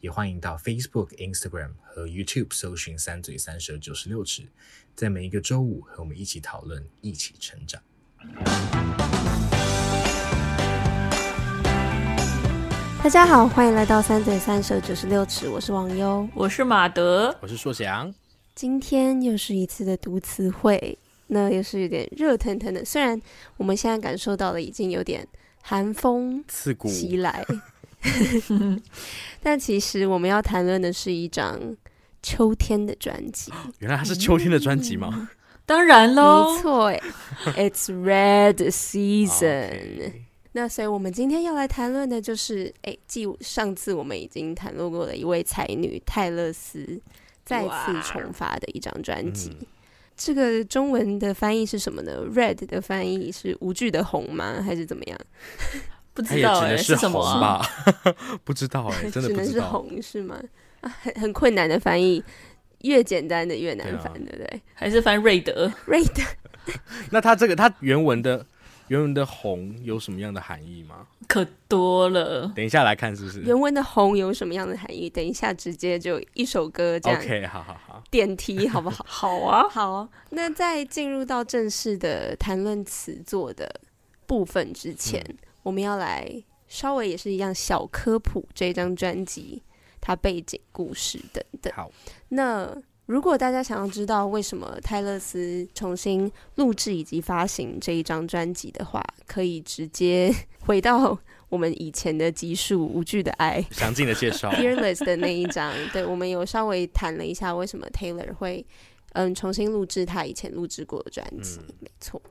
也欢迎到 Facebook、Instagram 和 YouTube 搜寻“三嘴三舌九十六尺”，在每一个周五和我们一起讨论，一起成长。大家好，欢迎来到“三嘴三舌九十六尺”，我是王优，我是马德，我是硕翔。今天又是一次的读词汇，那又是有点热腾腾的。虽然我们现在感受到的已经有点寒风刺骨袭来。但其实我们要谈论的是一张秋天的专辑。原来它是秋天的专辑吗？嗯、当然喽，没错，It's Red Season。Okay. 那所以我们今天要来谈论的就是，哎，继上次我们已经谈论过的一位才女泰勒斯再次重发的一张专辑。嗯、这个中文的翻译是什么呢？Red 的翻译是无惧的红吗？还是怎么样？不知道哎、欸，是什么啊？不知道哎、欸，真的不知道。只能是红是吗？啊，很很困难的翻译，越简单的越难翻，对不对，对？还是翻瑞德？瑞德。那它这个它原文的原文的红有什么样的含义吗？可多了。等一下来看是不是？原文的红有什么样的含义？等一下直接就一首歌这样。OK，好好好。点题好不好？好啊，好。那在进入到正式的谈论词作的部分之前。嗯我们要来稍微也是一样小科普这张专辑，它背景故事等等。好，那如果大家想要知道为什么泰勒斯重新录制以及发行这一张专辑的话，可以直接回到我们以前的集数《无惧的爱》详尽的介绍 Fearless 的那一张。对，我们有稍微谈了一下为什么 Taylor 会嗯重新录制他以前录制过的专辑。嗯、没错。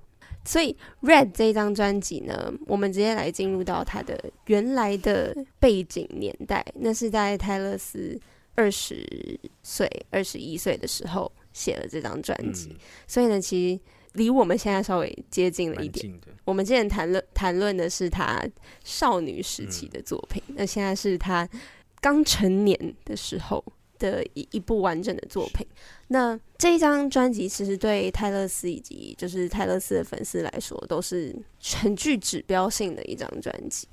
所以《Red》这张专辑呢，我们直接来进入到它的原来的背景年代，那是在泰勒斯二十岁、二十一岁的时候写了这张专辑。嗯、所以呢，其实离我们现在稍微接近了一点。我们之前谈论谈论的是他少女时期的作品，嗯、那现在是他刚成年的时候。的一一部完整的作品。那这一张专辑其实对泰勒斯以及就是泰勒斯的粉丝来说，都是很具指标性的一张专辑。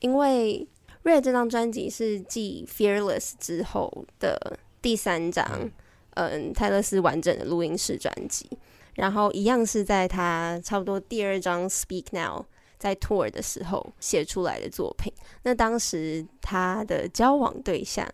因为《Red》这张专辑是继《Fearless》之后的第三张，嗯，泰勒斯完整的录音室专辑。然后一样是在他差不多第二张《Speak Now》在 Tour 的时候写出来的作品。那当时他的交往对象。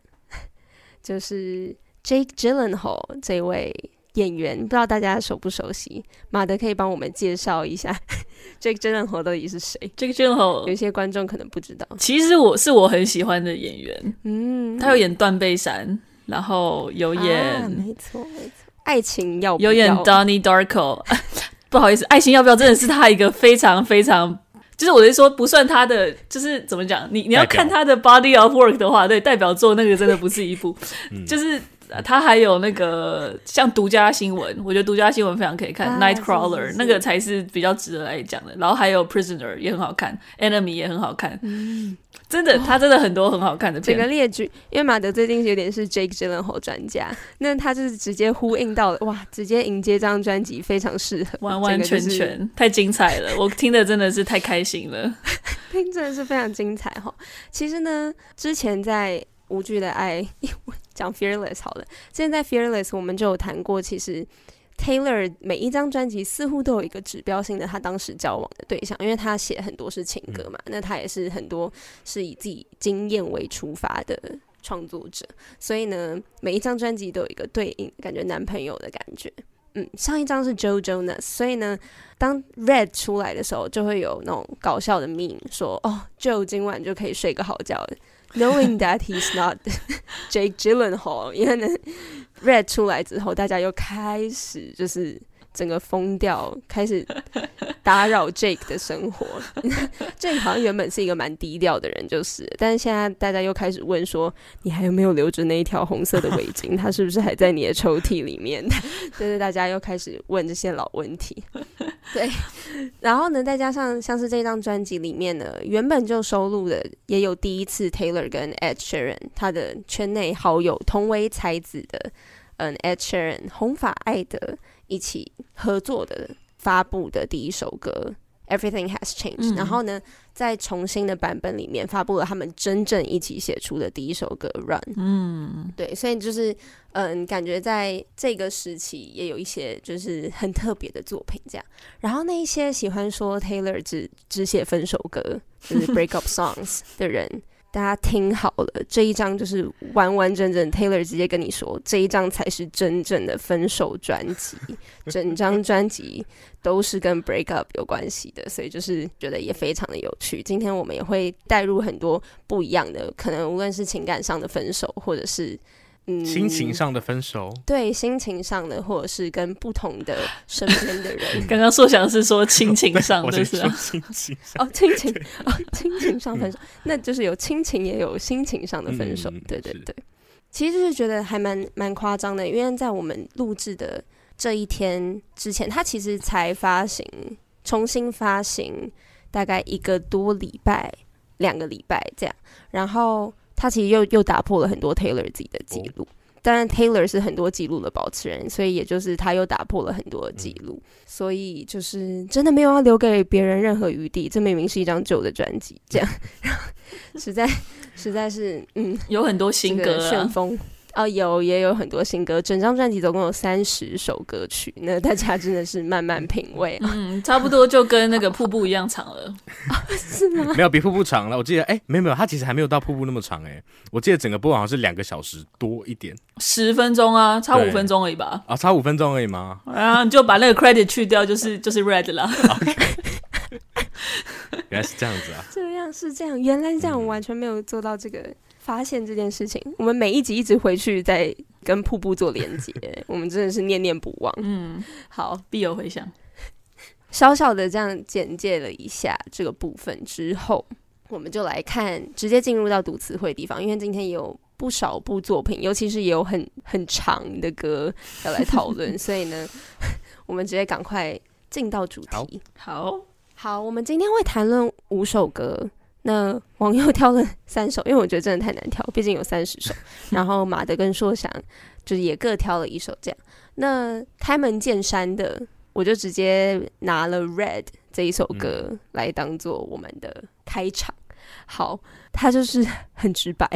就是 Jake Gyllenhaal 这位演员，不知道大家熟不熟悉？马德可以帮我们介绍一下 Jake Gyllenhaal 到底是谁？Jake Gyllenhaal 有些观众可能不知道。其实我是我很喜欢的演员，嗯，他有演断背山，然后有演，啊、没错没错，爱情要有演 Donnie Darko，不好意思，爱情要不要真的是他一个非常非常。就是我是说，不算他的，就是怎么讲？你你要看他的 body of work 的话，对，代表作那个真的不是一部，嗯、就是他还有那个像独家新闻，我觉得独家新闻非常可以看、啊、，Nightcrawler 那个才是比较值得来讲的。然后还有 Prisoner 也很好看，Enemy 也很好看。嗯真的，他真的很多很好看的片。整个列举，因为马德最近有点是 Jake Gyllenhaal 专家，那他就是直接呼应到了，哇，直接迎接这张专辑非常适合，完完全全、就是、太精彩了，我听的真的是太开心了，听真的是非常精彩哈。其实呢，之前在无惧的爱 讲 Fearless 好了，现在在 Fearless 我们就有谈过，其实。Taylor 每一张专辑似乎都有一个指标性的他当时交往的对象，因为他写很多是情歌嘛，那他也是很多是以自己经验为出发的创作者，所以呢，每一张专辑都有一个对应感觉男朋友的感觉。嗯，上一张是 Joe Jonas，所以呢，当 Red 出来的时候，就会有那种搞笑的 meme 说，哦，Joe 今晚就可以睡个好觉了。Knowing that he's not Jake Gyllenhaal，因为呢，Red 出来之后，大家又开始就是 整个疯掉，开始 打扰 Jake 的生活。Jake 好像原本是一个蛮低调的人，就是，但是现在大家又开始问说，你还有没有留着那一条红色的围巾？他是不是还在你的抽屉里面？就是大家又开始问这些老问题。对，然后呢，再加上像是这张专辑里面呢，原本就收录的也有第一次 Taylor 跟 Ed Sheeran 他的圈内好友同为才子的，嗯，Ed Sheeran 红发艾德一起合作的发布的第一首歌。Everything has changed，、嗯、然后呢，在重新的版本里面发布了他们真正一起写出的第一首歌《Run》。嗯，对，所以就是嗯，感觉在这个时期也有一些就是很特别的作品这样。然后那一些喜欢说 Taylor 只只写分手歌，就是 break up songs 的人。大家听好了，这一张就是完完整整 Taylor 直接跟你说，这一张才是真正的分手专辑，整张专辑都是跟 break up 有关系的，所以就是觉得也非常的有趣。今天我们也会带入很多不一样的，可能无论是情感上的分手，或者是。嗯，心情上的分手，对，心情上的，或者是跟不同的身边的人。刚刚硕翔是说亲情上的，是吧？亲情哦，亲情 哦，亲情上分手，嗯、那就是有亲情也有心情上的分手。嗯、对对对，其实就是觉得还蛮蛮夸张的，因为在我们录制的这一天之前，他其实才发行，重新发行大概一个多礼拜，两个礼拜这样，然后。他其实又又打破了很多 Taylor 自己的记录，当然 Taylor 是很多记录的保持人，所以也就是他又打破了很多记录，所以就是真的没有要留给别人任何余地。这明明是一张旧的专辑，这样，实在实在是嗯，有很多新歌旋风。哦，有也有很多新歌，整张专辑总共有三十首歌曲，那大家真的是慢慢品味。嗯，差不多就跟那个瀑布一样长了，是吗？没有比瀑布长了，我记得，哎、欸，没有没有，它其实还没有到瀑布那么长，哎，我记得整个播好像是两个小时多一点，十分钟啊，差五分钟而已吧？啊，差五分钟而已吗？啊，你就把那个 credit 去掉，就是就是 Red 了。Okay. 原来是这样子啊，这样是这样，原来是这样，我完全没有做到这个。发现这件事情，我们每一集一直回去在跟瀑布做连接，我们真的是念念不忘。嗯，好，必有回响。小小的这样简介了一下这个部分之后，我们就来看，直接进入到读词汇地方，因为今天也有不少部作品，尤其是也有很很长的歌要来讨论，所以呢，我们直接赶快进到主题。好好，我们今天会谈论五首歌。那网友挑了三首，因为我觉得真的太难挑，毕竟有三十首。然后马德跟硕想就是也各挑了一首，这样。那开门见山的，我就直接拿了《Red》这一首歌来当做我们的开场。好，它就是很直白，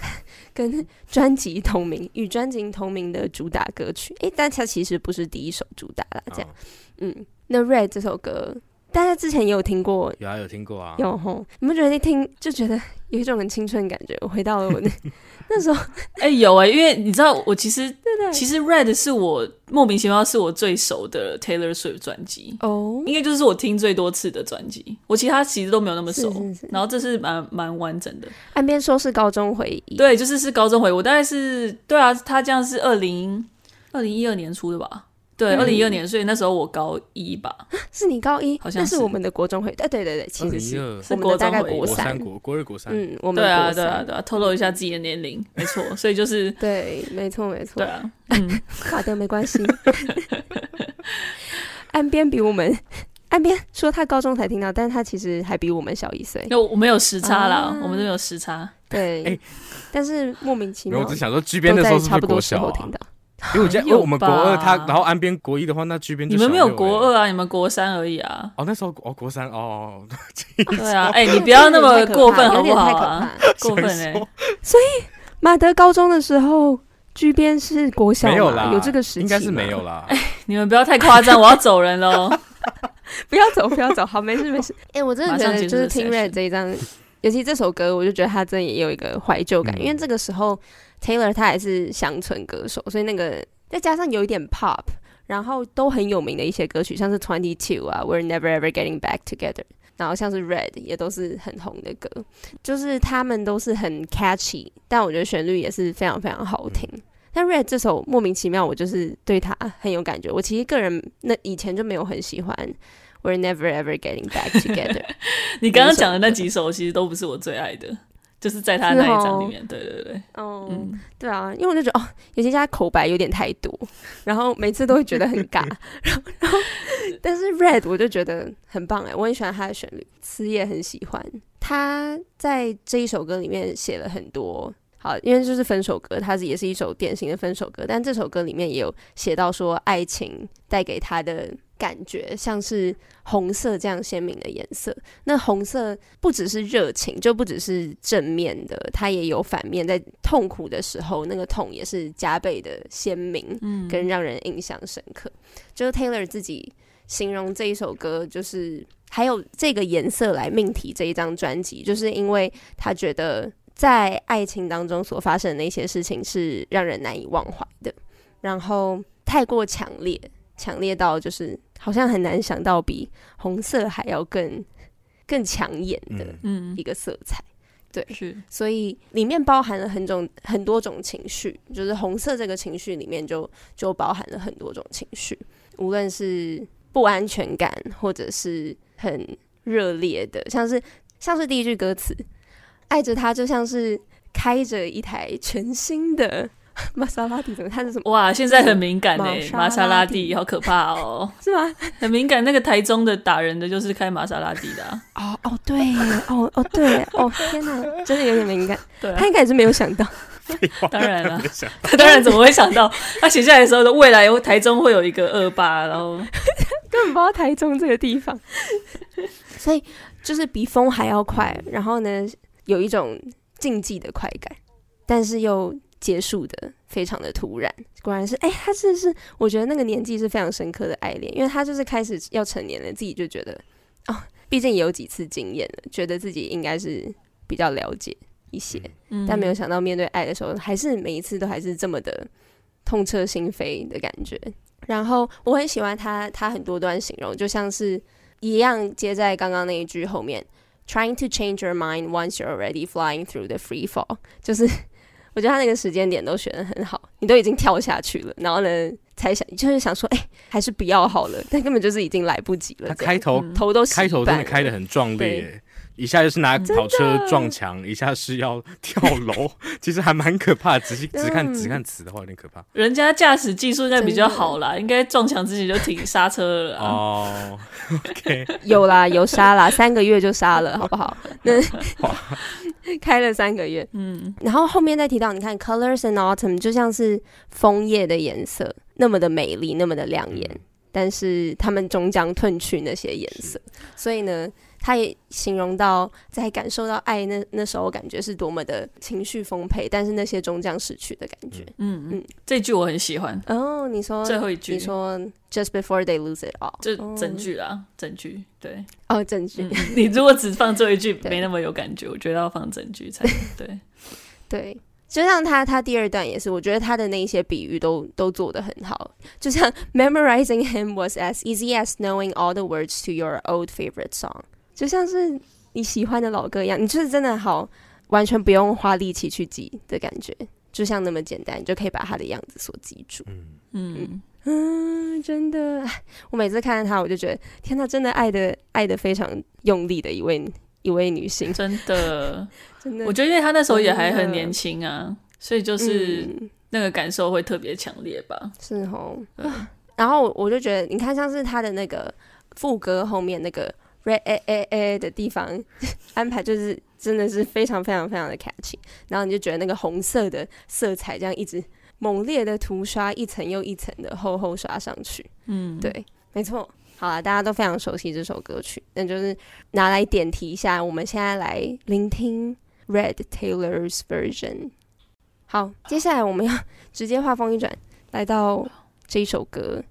跟专辑同名，与专辑同名的主打歌曲。诶，但它其实不是第一首主打啦，这样。嗯，那《Red》这首歌。大家之前也有听过，有啊，有听过啊，有吼。你们觉得一听就觉得有一种很青春的感觉，我回到了我那 那时候，哎、欸，有哎、欸，因为你知道，我其实对对，其实 Red 是我莫名其妙是我最熟的 Taylor Swift 专辑哦，应该就是我听最多次的专辑。我其他其实都没有那么熟，是是是，然后这是蛮蛮完整的。岸边说是高中回忆，对，就是是高中回忆。我大概是对啊，他这样是二零二零一二年出的吧。对，二零一二年，所以那时候我高一吧？是你高一？好像是，是我们的国中会。哎，对对对，其实是是国大概国三国国二国三。嗯，我们对啊对啊对啊，透露一下自己的年龄，没错，所以就是 对，没错没错。对啊，嗯，好的，没关系。岸边比我们，岸边说他高中才听到，但是他其实还比我们小一岁。那我们有时差啦，我们都有时差。对，但是莫名其妙，我只想说，G 边的时候是不是国小听到？因为我觉得，因为我们国二，他然后安边国一的话，那居边你们没有国二啊，你们国三而已啊。哦，那时候哦，国三哦。对啊，哎，你不要那么过分好不好啊？过分哎。所以马德高中的时候，居边是国小，没有啦，有这个时期，应该是没有啦。哎，你们不要太夸张，我要走人喽。不要走，不要走，好，没事没事。哎，我真的觉得就是听 Red 这一张，尤其这首歌，我就觉得他真的也有一个怀旧感，因为这个时候。Taylor 他也是乡村歌手，所以那个再加上有一点 pop，然后都很有名的一些歌曲，像是 Twenty Two 啊，We're Never Ever Getting Back Together，然后像是 Red 也都是很红的歌，就是他们都是很 catchy，但我觉得旋律也是非常非常好听。但 Red 这首莫名其妙，我就是对他很有感觉。我其实个人那以前就没有很喜欢 We're Never Ever Getting Back Together。你刚刚讲的那几首其实都不是我最爱的。就是在他那一张里面，对对对，哦，嗯、对啊，因为我就觉得哦，有些家口白有点太多，然后每次都会觉得很尬，然后然后，但是 Red 我就觉得很棒哎，我很喜欢他的旋律，词也很喜欢。他在这一首歌里面写了很多，好，因为就是分手歌，它是也是一首典型的分手歌，但这首歌里面也有写到说爱情带给他的。感觉像是红色这样鲜明的颜色。那红色不只是热情，就不只是正面的，它也有反面。在痛苦的时候，那个痛也是加倍的鲜明，嗯跟让人印象深刻。嗯、就是 Taylor 自己形容这一首歌，就是还有这个颜色来命题这一张专辑，就是因为他觉得在爱情当中所发生的那些事情是让人难以忘怀的，然后太过强烈，强烈到就是。好像很难想到比红色还要更更抢眼的一个色彩，嗯、对，是，所以里面包含了很种很多种情绪，就是红色这个情绪里面就就包含了很多种情绪，无论是不安全感，或者是很热烈的，像是像是第一句歌词，爱着他就像是开着一台全新的。玛莎拉蒂怎么？它是什么？哇，现在很敏感哎，玛莎拉蒂好可怕哦，是吗？很敏感。那个台中的打人的就是开玛莎拉蒂的。哦哦，对，哦哦对，哦天哪，真的有点敏感。对，他应该也是没有想到。当然了，他当然怎么会想到？他写下来的时候的未来，台中会有一个恶霸，然后 根本不知道台中这个地方。所以就是比风还要快，然后呢，有一种竞技的快感，但是又。结束的非常的突然，果然是哎、欸，他是是，我觉得那个年纪是非常深刻的爱恋，因为他就是开始要成年了，自己就觉得哦，毕竟也有几次经验了，觉得自己应该是比较了解一些，嗯、但没有想到面对爱的时候，还是每一次都还是这么的痛彻心扉的感觉。然后我很喜欢他，他很多段形容，就像是一样接在刚刚那一句后面，trying to change your mind once you're already flying through the free fall，就是。我觉得他那个时间点都选得很好，你都已经跳下去了，然后呢，才想就是想说，哎、欸，还是不要好了，但根本就是已经来不及了。他开头、嗯、头都开头真的开得很壮烈。一下就是拿跑车撞墙，一下是要 跳楼，其实还蛮可怕的。仔细只看只看词的话，有点可怕。人家驾驶技术应该比较好啦，应该撞墙之前就停刹车了。哦、oh,，OK，有啦，有刹啦，三个月就刹了，好不好？那开了三个月，嗯。然后后面再提到，你看，Colors in Autumn 就像是枫叶的颜色，那么的美丽，那么的亮眼，嗯、但是他们终将褪去那些颜色，所以呢。他也形容到，在感受到爱那那时候，感觉是多么的情绪丰沛，但是那些终将逝去的感觉。嗯嗯，这句我很喜欢。哦，你说最后一句，你说 Just before they lose it all，就整句啦，整句对。哦，整句。你如果只放最后一句，没那么有感觉。我觉得要放整句才对。对，就像他他第二段也是，我觉得他的那些比喻都都做得很好。就像 Memorizing him was as easy as knowing all the words to your old favorite song。就像是你喜欢的老歌一样，你就是真的好，完全不用花力气去记的感觉，就像那么简单，你就可以把他的样子所记住。嗯嗯嗯，真的，我每次看到他，我就觉得天呐，真的爱的爱的非常用力的一位一位女性，真的 真的。我觉得因为她那时候也还很年轻啊，所以就是那个感受会特别强烈吧。是哦，然后我就觉得，你看像是她的那个副歌后面那个。red a a a 的地方 安排就是真的是非常非常非常的 catchy，然后你就觉得那个红色的色彩这样一直猛烈的涂刷一层又一层的厚厚刷上去，嗯，对，没错。好了，大家都非常熟悉这首歌曲，那就是拿来点题一下。我们现在来聆听 Red Taylor's version。好，接下来我们要 直接画风一转，来到这一首歌。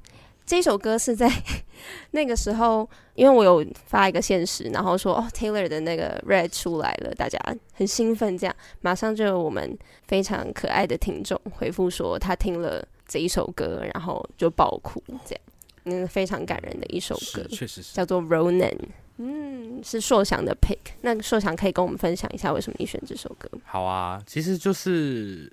这首歌是在 那个时候，因为我有发一个限时，然后说哦，Taylor 的那个 Red 出来了，大家很兴奋，这样马上就有我们非常可爱的听众回复说他听了这一首歌，然后就爆哭，这样，嗯，非常感人的一首歌，确实是叫做 Ronan，嗯，是硕翔的 pick，那硕翔可以跟我们分享一下为什么你选这首歌？好啊，其实就是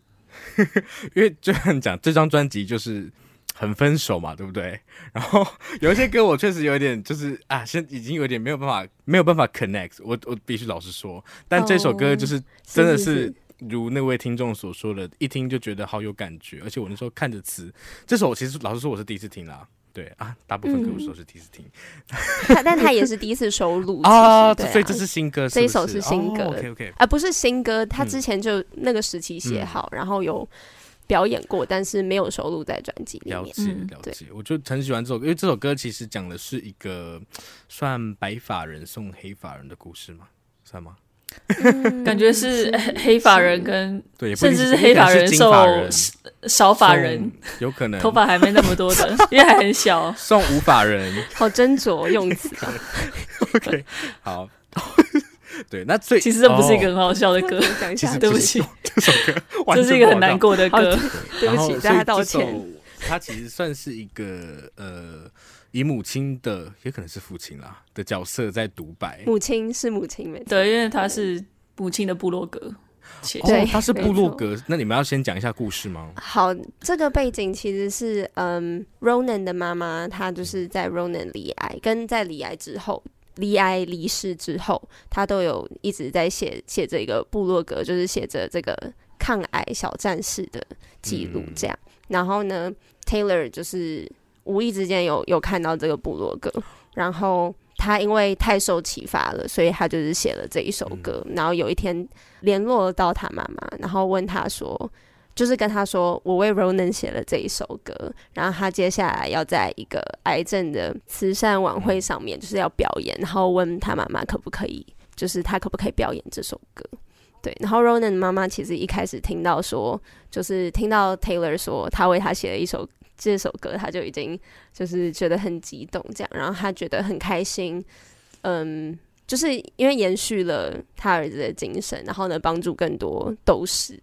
因为就像讲这张专辑就是。很分手嘛，对不对？然后有一些歌我确实有点就是啊，现已经有点没有办法没有办法 connect，我我必须老实说，但这首歌就是真的是如那位听众所说的，一听就觉得好有感觉，而且我那时候看着词，这首其实老实说我是第一次听啦。对啊，大部分歌我都是第一次听，他、嗯、但他也是第一次收录啊，所以这是新歌这一首是新歌、哦、，OK OK，啊不是新歌，他之前就那个时期写好、嗯，然后有表演过，但是没有收录在专辑里面。了解了解，我就很喜欢这首歌，因为这首歌其实讲的是一个算白发人送黑发人的故事吗？算吗？嗯、感觉是黑发人跟对，甚至是黑发人受少发人，有可能头发还没那么多的，因为还很小。送无法人，好斟酌用词啊。OK，好，对，那最其实这不是一个很好笑的歌，讲一下，对不起，这首歌这是一个很难过的歌，对不起，大家道歉。它其实算是一个呃。以母亲的，也可能是父亲啦的角色在独白。母亲是母亲没错，对，因为他是母亲的部落格。对，他是部落格。那你们要先讲一下故事吗？好，这个背景其实是，嗯，Ronan 的妈妈，她就是在 Ronan 离癌，跟在离癌之后，离癌离世之后，她都有一直在写写这个部落格，就是写着这个抗癌小战士的记录这样。嗯。然后呢，Taylor 就是。无意之间有有看到这个部落格，然后他因为太受启发了，所以他就是写了这一首歌。然后有一天联络到他妈妈，然后问他说，就是跟他说，我为 Ronan 写了这一首歌，然后他接下来要在一个癌症的慈善晚会上面就是要表演，然后问他妈妈可不可以，就是他可不可以表演这首歌。对，然后 Ronan 妈妈其实一开始听到说，就是听到 Taylor 说他为他写了一首。这首歌他就已经就是觉得很激动，这样，然后他觉得很开心，嗯，就是因为延续了他儿子的精神，然后呢，帮助更多斗士，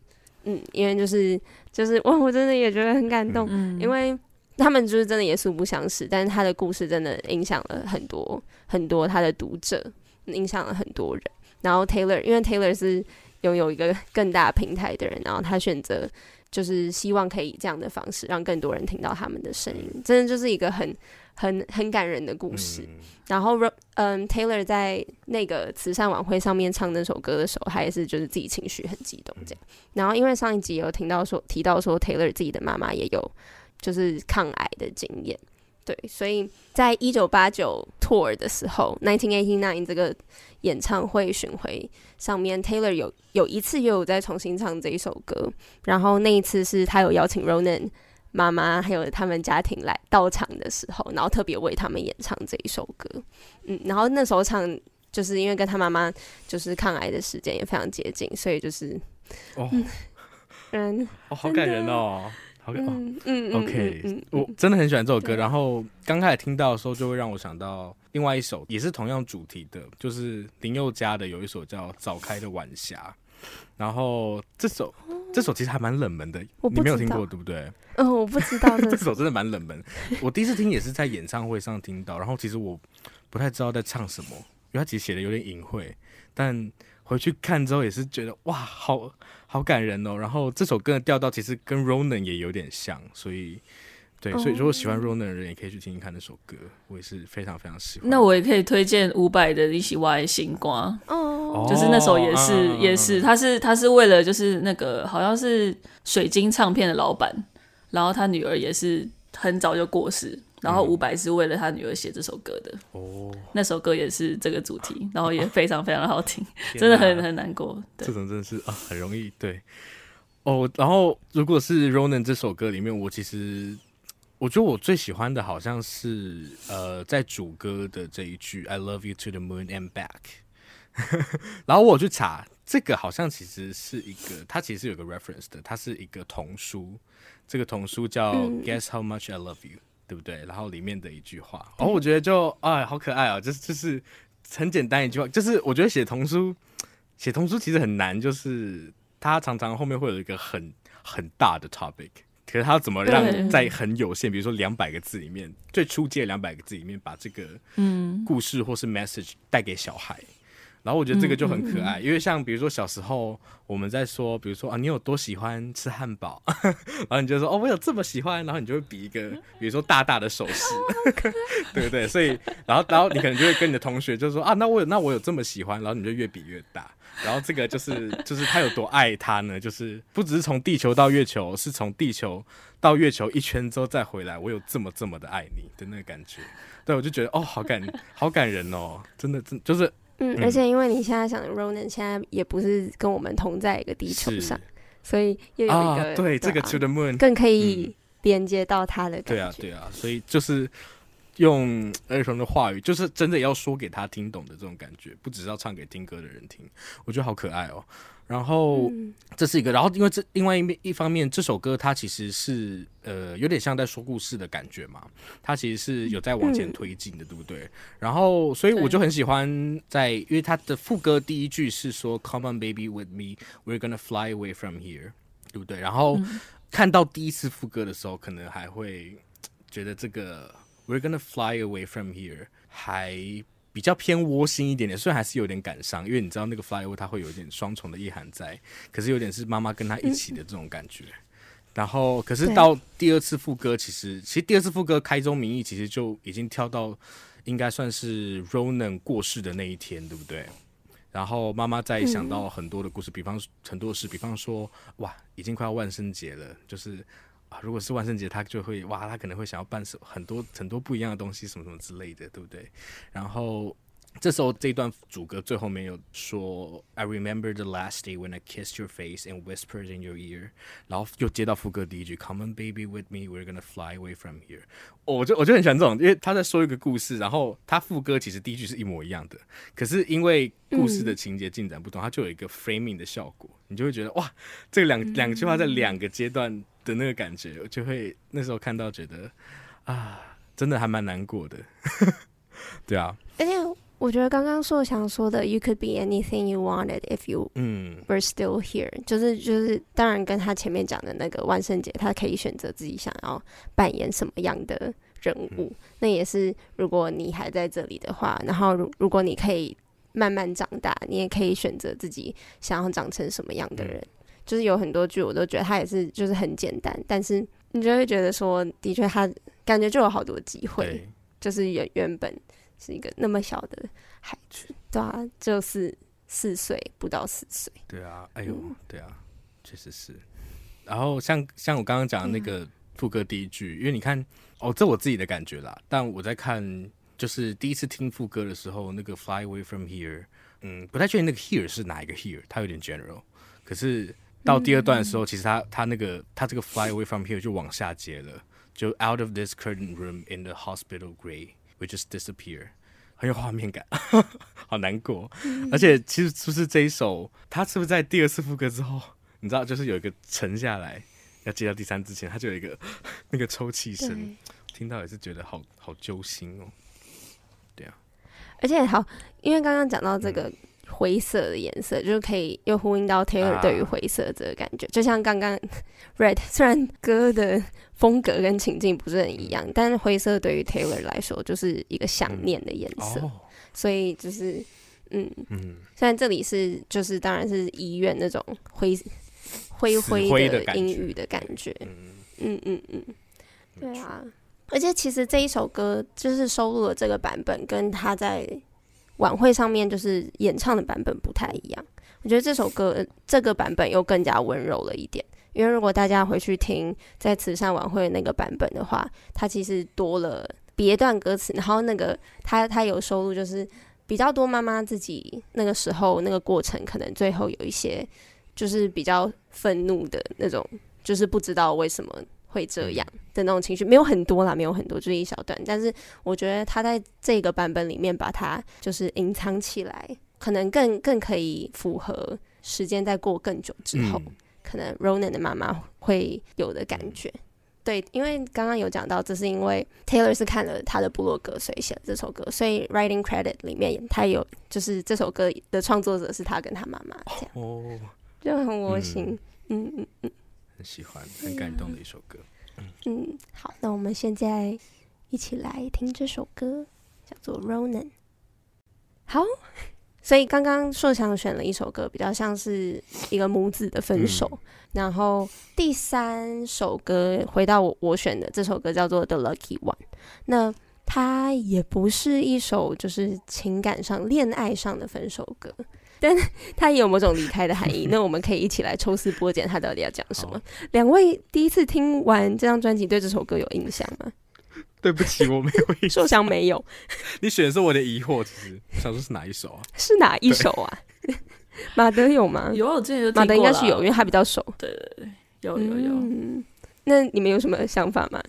嗯，因为就是就是我我真的也觉得很感动，嗯，因为他们就是真的也素不相识，但是他的故事真的影响了很多很多他的读者，影响了很多人，然后 Taylor 因为 Taylor 是拥有一个更大平台的人，然后他选择。就是希望可以这样的方式让更多人听到他们的声音，真的就是一个很很很感人的故事。嗯、然后，嗯，Taylor 在那个慈善晚会上面唱那首歌的时候，还是就是自己情绪很激动这样。然后，因为上一集有听到说提到说 Taylor 自己的妈妈也有就是抗癌的经验。对，所以在一九八九 tour 的时候，nineteen eighty nine 这个演唱会巡回上面，Taylor 有有一次又有在重新唱这一首歌，然后那一次是他有邀请 Ronan 妈妈还有他们家庭来到场的时候，然后特别为他们演唱这一首歌，嗯，然后那时候唱就是因为跟他妈妈就是抗癌的时间也非常接近，所以就是哦，嗯，哦，好感人哦。好，嗯嗯，OK，嗯嗯我真的很喜欢这首歌。然后刚开始听到的时候，就会让我想到另外一首，也是同样主题的，就是林宥嘉的有一首叫《早开的晚霞》。然后这首这首其实还蛮冷门的，你没有听过对不对？嗯，我不知道。这首真的蛮冷门，我第一次听也是在演唱会上听到。然后其实我不太知道在唱什么，因为他其实写的有点隐晦，但。回去看之后也是觉得哇，好好感人哦。然后这首歌的调调其实跟 Ronan 也有点像，所以对，所以如果喜欢 Ronan 的人也可以去听听看那首歌，我也是非常非常喜欢。那我也可以推荐伍佰的《一起挖星瓜》哦，就是那首也是、哦、也是，他是他是为了就是那个好像是水晶唱片的老板，然后他女儿也是很早就过世。然后伍佰是为了他女儿写这首歌的哦，那首歌也是这个主题，然后也非常非常好听，真的很很难过。对这种真的是啊，很容易对哦。然后如果是 Ronan 这首歌里面，我其实我觉得我最喜欢的好像是呃，在主歌的这一句 "I love you to the moon and back"。然后我去查这个，好像其实是一个，它其实有个 reference 的，它是一个童书，这个童书叫 "Guess how much I love you"。对不对？然后里面的一句话，然、哦、后我觉得就哎，好可爱啊！就是就是很简单一句话，就是我觉得写童书，写童书其实很难，就是它常常后面会有一个很很大的 topic，可是它怎么让在很有限，比如说两百个字里面，最初阶两百个字里面，把这个嗯故事或是 message 带给小孩，然后我觉得这个就很可爱，因为像比如说小时候我们在说，比如说啊，你有多喜欢吃汉堡，然后你就说哦，我有这么喜欢，然后你就会比一个，比如说大大的手势，对不对？所以，然后然后你可能就会跟你的同学就说啊，那我有那我有这么喜欢，然后你就越比越大，然后这个就是就是他有多爱他呢？就是不只是从地球到月球，是从地球到月球一圈之后再回来，我有这么这么的爱你的那个感觉。对，我就觉得哦，好感好感人哦，真的真就是。嗯，而且因为你现在想的 Ronan 现在也不是跟我们同在一个地球上，所以又有一个、啊、对，对、啊、这个 To the Moon 更可以连接到他的感觉。对啊，对啊，所以就是用儿童的话语，就是真的要说给他听懂的这种感觉，不只是要唱给听歌的人听，我觉得好可爱哦。然后、嗯、这是一个，然后因为这另外一面一方面，这首歌它其实是呃有点像在说故事的感觉嘛，它其实是有在往前推进的，嗯、对不对？然后所以我就很喜欢在，因为它的副歌第一句是说 “Come on, baby, with me, we're gonna fly away from here”，对不对？然后、嗯、看到第一次副歌的时候，可能还会觉得这个 “we're gonna fly away from here” 还。比较偏窝心一点点，虽然还是有点感伤，因为你知道那个 fly away 它会有一点双重的意涵在，可是有点是妈妈跟他一起的这种感觉。嗯、然后，可是到第二次副歌，其实其实第二次副歌开宗明义，其实就已经跳到应该算是 Ronan 过世的那一天，对不对？然后妈妈再想到很多的故事，嗯、比方很多事，比方说哇，已经快要万圣节了，就是。如果是万圣节，他就会哇，他可能会想要办很多很多不一样的东西，什么什么之类的，对不对？然后这时候这段主歌最后面有说，I remember the last day when I kissed your face and whispered in your ear，然后又接到副歌第一句，Come on baby with me, we're gonna fly away from here。我就我就很喜欢这种，因为他在说一个故事，然后他副歌其实第一句是一模一样的，可是因为故事的情节进展不同，他就有一个 framing 的效果，你就会觉得哇，这两两句话在两个阶段。的那个感觉，我就会那时候看到觉得啊，真的还蛮难过的，对啊。而且我觉得刚刚说想说的，You could be anything you wanted if you 嗯。were still here，就是就是，当然跟他前面讲的那个万圣节，他可以选择自己想要扮演什么样的人物，嗯、那也是如果你还在这里的话，然后如如果你可以慢慢长大，你也可以选择自己想要长成什么样的人。嗯就是有很多剧我都觉得他也是就是很简单，但是你就会觉得说，的确他感觉就有好多机会，就是原原本是一个那么小的孩子，对啊，就是四岁不到四岁，对啊，哎呦，嗯、对啊，确实是。然后像像我刚刚讲的那个副歌第一句，嗯、因为你看哦，这我自己的感觉啦，但我在看就是第一次听副歌的时候，那个 Fly away from here，嗯，不太确定那个 here 是哪一个 here，它有点 general，可是。到第二段的时候，其实它它那个它这个 fly away from here 就往下接了，就 out of this curtain room in the hospital gray just disappear，很有画面感，好难过。而且其实是不是这一首，他是不是在第二次副歌之后，你知道，就是有一个沉下来，要接到第三之前，他就有一个那个抽泣声，听到也是觉得好好揪心哦。对啊，而且好，因为刚刚讲到这个。嗯灰色的颜色，就是可以又呼应到 Taylor 对于灰色这个感觉，啊、就像刚刚 Red，虽然歌的风格跟情境不是很一样，但是灰色对于 Taylor 来说就是一个想念的颜色，嗯哦、所以就是嗯。嗯，虽然这里是就是当然是医院那种灰灰灰的阴郁的感觉，嗯。嗯嗯嗯，对啊，而且其实这一首歌就是收录了这个版本，跟他在。晚会上面就是演唱的版本不太一样，我觉得这首歌这个版本又更加温柔了一点。因为如果大家回去听在慈善晚会那个版本的话，它其实多了别段歌词，然后那个他他有收录就是比较多妈妈自己那个时候那个过程，可能最后有一些就是比较愤怒的那种，就是不知道为什么。会这样的那种情绪没有很多啦，没有很多，就是一小段。但是我觉得他在这个版本里面把它就是隐藏起来，可能更更可以符合时间在过更久之后，嗯、可能 Ronan 的妈妈会有的感觉。嗯、对，因为刚刚有讲到，这是因为 Taylor 是看了他的部落格，所以写了这首歌，所以 Writing Credit 里面他有就是这首歌的创作者是他跟他妈妈这样，哦，就很窝心，嗯嗯嗯。嗯很喜欢，很感动的一首歌。嗯，嗯，好，那我们现在一起来听这首歌，叫做《Ronan》。好，所以刚刚硕强选了一首歌，比较像是一个母子的分手。嗯、然后第三首歌回到我我选的这首歌叫做《The Lucky One》，那它也不是一首就是情感上恋爱上的分手歌，但 它也有某种离开的含义。那我们可以一起来抽丝剥茧，他到底要讲什么？两位第一次听完这张专辑，对这首歌有印象吗？对不起，我没有印象。受伤没有。你选的是我的疑惑，其实想说是哪一首啊？是哪一首啊？马德有吗？有，我之前有马德应该是有，因为他比较熟。对对对，有有有。嗯，那你们有什么想法吗？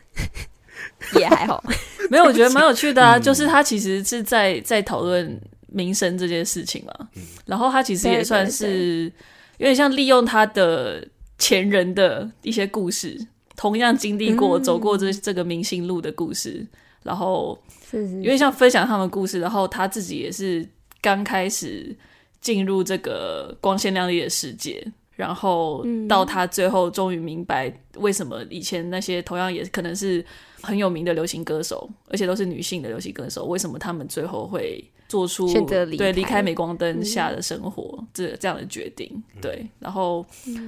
也还好，没有，我觉得蛮有趣的啊。就是他其实是在在讨论名声这件事情嘛。然后他其实也算是有点像利用他的前人的一些故事。同样经历过、走过这这个明星路的故事，嗯、然后有点像分享他们故事，然后他自己也是刚开始进入这个光鲜亮丽的世界，然后到他最后终于明白为什么以前那些同样也可能是很有名的流行歌手，而且都是女性的流行歌手，为什么他们最后会做出对离开镁光灯下的生活、嗯、这这样的决定，对，然后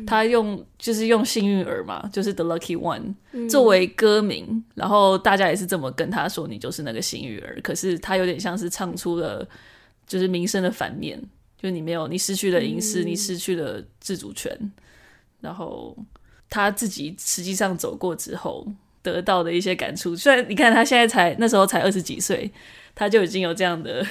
他用就是用幸运儿嘛，就是 The Lucky One、嗯、作为歌名，然后大家也是这么跟他说，你就是那个幸运儿。可是他有点像是唱出了就是名声的反面，就你没有，你失去了隐私，嗯、你失去了自主权，然后他自己实际上走过之后得到的一些感触。虽然你看他现在才那时候才二十几岁。他就已经有这样的，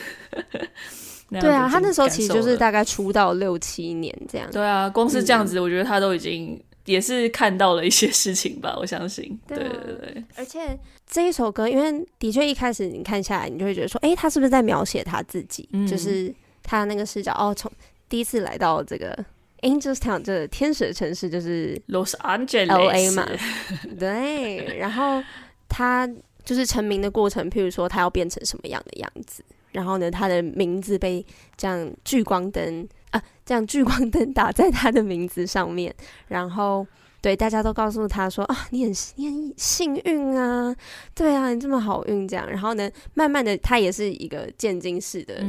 对啊，他那时候其实就是大概出道六七年这样。对啊，光是这样子，我觉得他都已经也是看到了一些事情吧，我相信。对对对。而且这一首歌，因为的确一开始你看下来，你就会觉得说，哎，他是不是在描写他自己？嗯、就是他那个视角哦，从第一次来到这个 Angels Town 这个天使的城市，就是 Los Angeles LA 嘛。对，然后他。就是成名的过程，譬如说他要变成什么样的样子，然后呢，他的名字被这样聚光灯啊，这样聚光灯打在他的名字上面，然后对大家都告诉他说啊，你很你很幸运啊，对啊，你这么好运这样，然后呢，慢慢的他也是一个渐进式的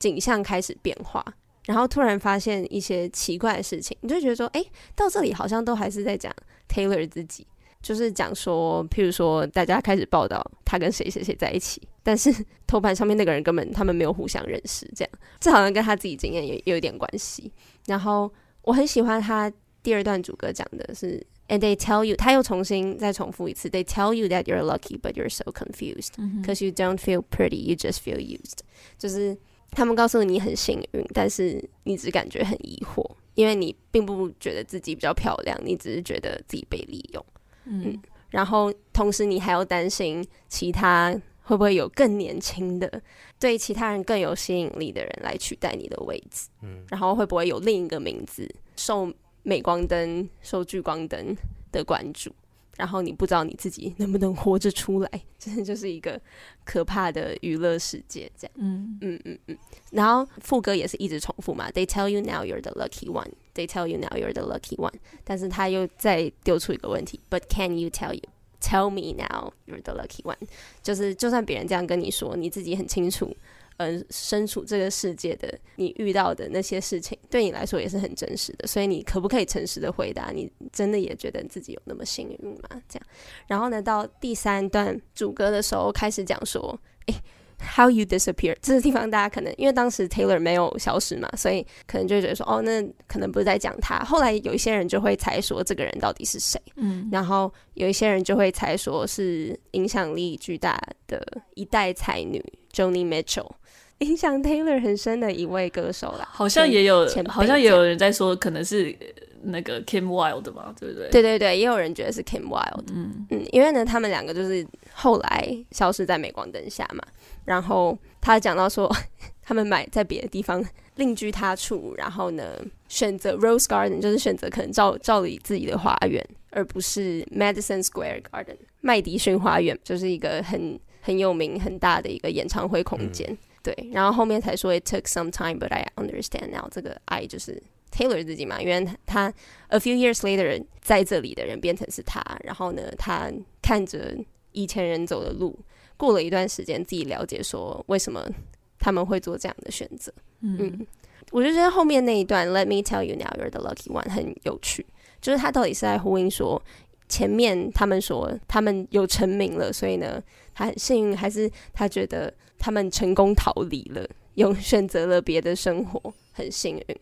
景象开始变化，嗯、然后突然发现一些奇怪的事情，你就觉得说，哎，到这里好像都还是在讲 Taylor 自己。就是讲说，譬如说，大家开始报道他跟谁谁谁在一起，但是 头版上面那个人根本他们没有互相认识，这样，这好像跟他自己经验也，也有一点关系。然后我很喜欢他第二段主歌讲的是，And they tell you，他又重新再重复一次，They tell you that you're lucky, but you're so confused, cause you don't feel pretty, you just feel used。就是他们告诉你很幸运，但是你只感觉很疑惑，因为你并不觉得自己比较漂亮，你只是觉得自己被利用。嗯，然后同时你还要担心其他会不会有更年轻的、对其他人更有吸引力的人来取代你的位置？嗯，然后会不会有另一个名字受镁光灯、受聚光灯的关注？然后你不知道你自己能不能活着出来，真的就是一个可怕的娱乐世界，这样。嗯嗯嗯嗯。然后副歌也是一直重复嘛，They tell you now you're the lucky one. They tell you now you're the lucky one. 但是他又再丢出一个问题，But can you tell you tell me now you're the lucky one？就是就算别人这样跟你说，你自己很清楚。嗯、呃，身处这个世界的你遇到的那些事情，对你来说也是很真实的。所以你可不可以诚实的回答？你真的也觉得自己有那么幸运吗？这样，然后呢，到第三段主歌的时候开始讲说，诶，How you disappear？这个地方大家可能因为当时 Taylor 没有消失嘛，所以可能就觉得说，哦，那可能不是在讲他。后来有一些人就会猜说，这个人到底是谁？嗯，然后有一些人就会猜说是影响力巨大的一代才女 Joni Mitchell。影响 Taylor 很深的一位歌手啦，好像也有，好像也有人在说可能是那个 Kim Wilde 嘛，对不对？对对对，也有人觉得是 Kim Wilde，嗯嗯，因为呢，他们两个就是后来消失在镁光灯下嘛。然后他讲到说，他们买在别的地方另居他处，然后呢，选择 Rose Garden，就是选择可能照照理自己的花园，而不是 Madison Square Garden，麦迪逊花园，就是一个很很有名很大的一个演唱会空间。嗯对，然后后面才说 It took some time, but I understand now。这个 I 就是 Taylor 自己嘛，因为他 A few years later 在这里的人变成是他，然后呢，他看着以前人走的路，过了一段时间自己了解说为什么他们会做这样的选择。嗯，嗯，我就觉得后面那一段 “Let me tell you now you're the lucky one” 很有趣，就是他到底是在呼应说前面他们说他们有成名了，所以呢他很幸运，还是他觉得他们成功逃离了，有选择了别的生活，很幸运。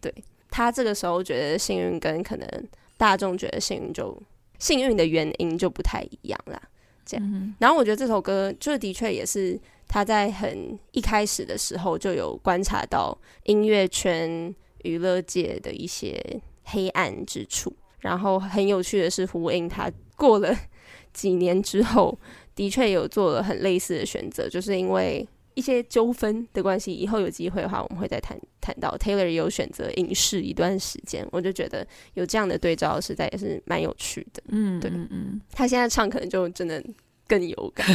对，他这个时候觉得幸运，跟可能大众觉得幸运就幸运的原因就不太一样啦。这样，嗯、然后我觉得这首歌就的确也是他在很一开始的时候就有观察到音乐圈、娱乐界的一些黑暗之处。然后很有趣的是，呼应他过了 几年之后，的确有做了很类似的选择，就是因为一些纠纷的关系。以后有机会的话，我们会再谈谈到 Taylor 有选择影视一段时间。我就觉得有这样的对照，实在也是蛮有趣的。嗯，对，嗯嗯，他现在唱可能就真的更有感。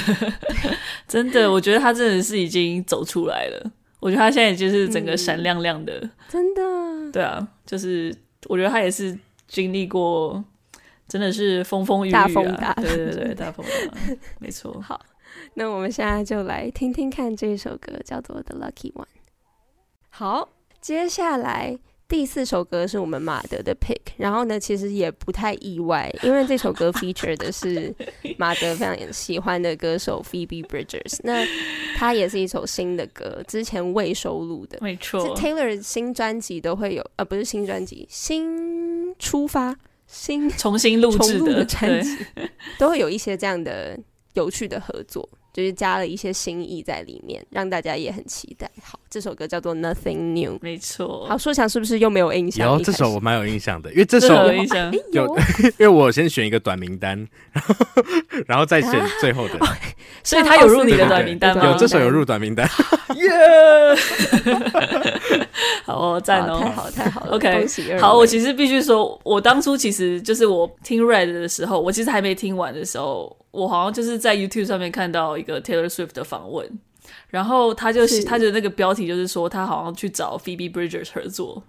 真的，我觉得他真的是已经走出来了。我觉得他现在就是整个闪亮亮的，嗯、真的。对啊，就是我觉得他也是。经历过真的是风风雨雨、啊，大风大浪，对对对，大风没错。好，那我们现在就来听听看这首歌，叫做《The Lucky One》。好，接下来第四首歌是我们马德的 pick，然后呢，其实也不太意外，因为这首歌 feature 的是马德非常喜欢的歌手 Phoebe Bridgers，那它也是一首新的歌，之前未收录的，没错。是 Taylor 新专辑都会有，呃，不是新专辑，新。出发，新 重新录制的专辑，都会有一些这样的有趣的合作。就是加了一些新意在里面，让大家也很期待。好，这首歌叫做 Nothing New，没错。好，说想是不是又没有印象？有这首我蛮有印象的，因为这首有印象有，因为我先选一个短名单，然后然后再选最后的，啊、所以他有入你的短名单吗？有这首有入短名单，耶！好赞哦，太好太好了，OK。好，我其实必须说，我当初其实就是我听 Red 的时候，我其实还没听完的时候。我好像就是在 YouTube 上面看到一个 Taylor Swift 的访问，然后他就是他的那个标题就是说他好像去找 Phoebe Bridgers 合作，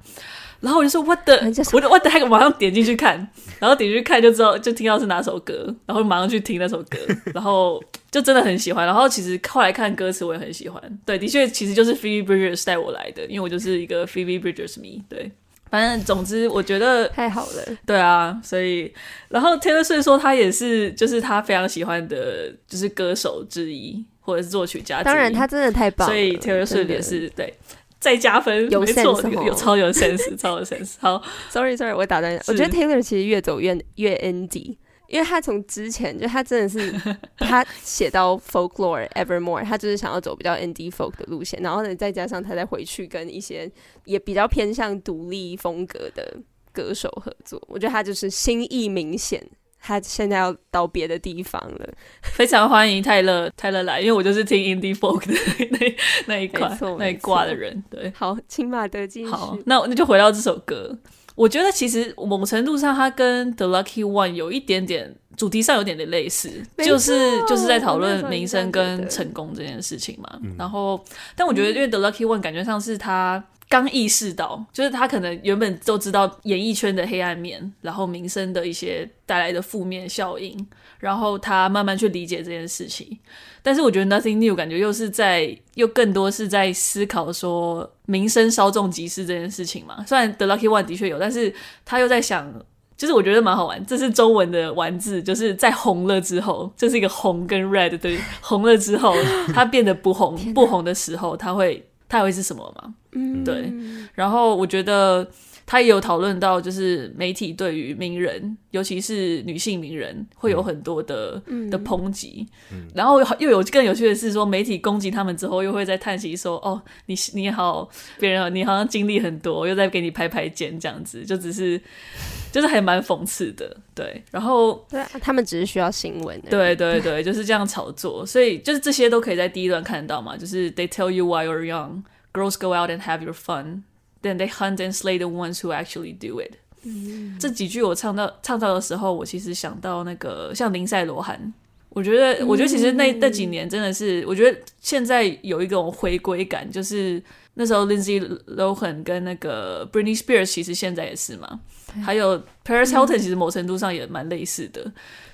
然后我就说 What the 我 What the heck 马上点进去看，然后点进去看就知道就听到是哪首歌，然后马上去听那首歌，然后就真的很喜欢，然后其实后来看歌词我也很喜欢，对，的确其实就是 Phoebe Bridgers 带我来的，因为我就是一个 Phoebe Bridgers 迷，对。反正总之，我觉得太好了。对啊，所以然后 Taylor Swift 说他也是，就是他非常喜欢的，就是歌手之一，或者是作曲家。当然，他真的太棒了。所以 Taylor Swift 也是对再加分，有 sense，有超有 sense，超有 sense。好，Sorry，Sorry，我打断。我觉得 Taylor 其实越走越越 indie。因为他从之前就他真的是 他写到 folklore evermore，他就是想要走比较 indie folk 的路线，然后呢再加上他再回去跟一些也比较偏向独立风格的歌手合作，我觉得他就是心意明显，他现在要到别的地方了。非常欢迎泰勒泰勒来，因为我就是听 indie folk 的那那一块那一挂的人。对，好，请马德继续。好，那那就回到这首歌。我觉得其实某程度上，它跟 The Lucky One 有一点点主题上有点点类似，就是就是在讨论名声跟成功这件事情嘛。然后，但我觉得因为 The Lucky One 感觉上是他刚意识到，就是他可能原本都知道演艺圈的黑暗面，然后名声的一些带来的负面效应，然后他慢慢去理解这件事情。但是我觉得 Nothing New 感觉又是在又更多是在思考说名声稍纵即逝这件事情嘛。虽然 The Lucky One 的确有，但是他又在想，就是我觉得蛮好玩。这是中文的玩字，就是在红了之后，这是一个红跟 red 对，红了之后，它变得不红不红的时候，它会它会是什么嘛？嗯，对。然后我觉得。他也有讨论到，就是媒体对于名人，尤其是女性名人，会有很多的、嗯、的抨击。嗯、然后又有更有趣的是，说媒体攻击他们之后，又会在叹息说：“哦，你你好，别人你好像经历很多，又在给你拍拍肩，这样子，就只是 就是还蛮讽刺的。”对，然后对、啊，他们只是需要新闻。对对对，就是这样炒作。所以就是这些都可以在第一段看到嘛，就是 They tell you while you're young, girls go out and have your fun. Then they hunt and slay the ones who actually do it。嗯，这几句我唱到唱到的时候，我其实想到那个像林赛罗韩，我觉得，我觉得其实那那几年真的是，我觉得现在有一种回归感，就是那时候 Lindsay Lohan 跟那个 Britney Spears，其实现在也是嘛，还有 Paris Hilton，其实某程度上也蛮类似的，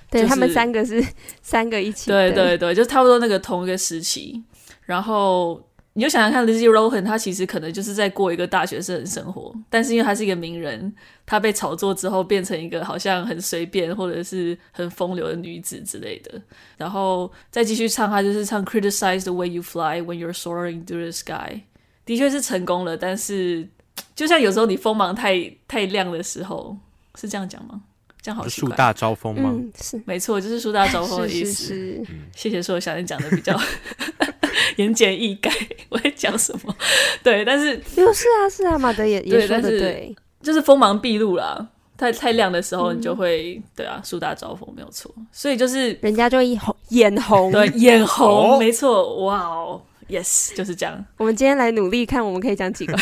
对他们三个是三个一起，对对对，就差不多那个同一个时期，然后。你就想想看，Lizzy Rohan，她其实可能就是在过一个大学生的生活，但是因为她是一个名人，她被炒作之后变成一个好像很随便或者是很风流的女子之类的，然后再继续唱，她就是唱 Criticize the way you fly when you're soaring through the sky，的确是成功了，但是就像有时候你锋芒太太亮的时候，是这样讲吗？这样好。树大招风吗？嗯，是没错，就是树大招风的意思。是是是谢谢说小燕讲的比较。言简意赅，我在讲什么？对，但是哟，是啊，是啊，马德也也说的对，对，就是锋芒毕露啦，太太亮的时候，你就会、嗯、对啊，树大招风没有错，所以就是人家就一红眼红，对，眼红，哦、没错，哇哦，yes，就是这样。我们今天来努力看，我们可以讲几个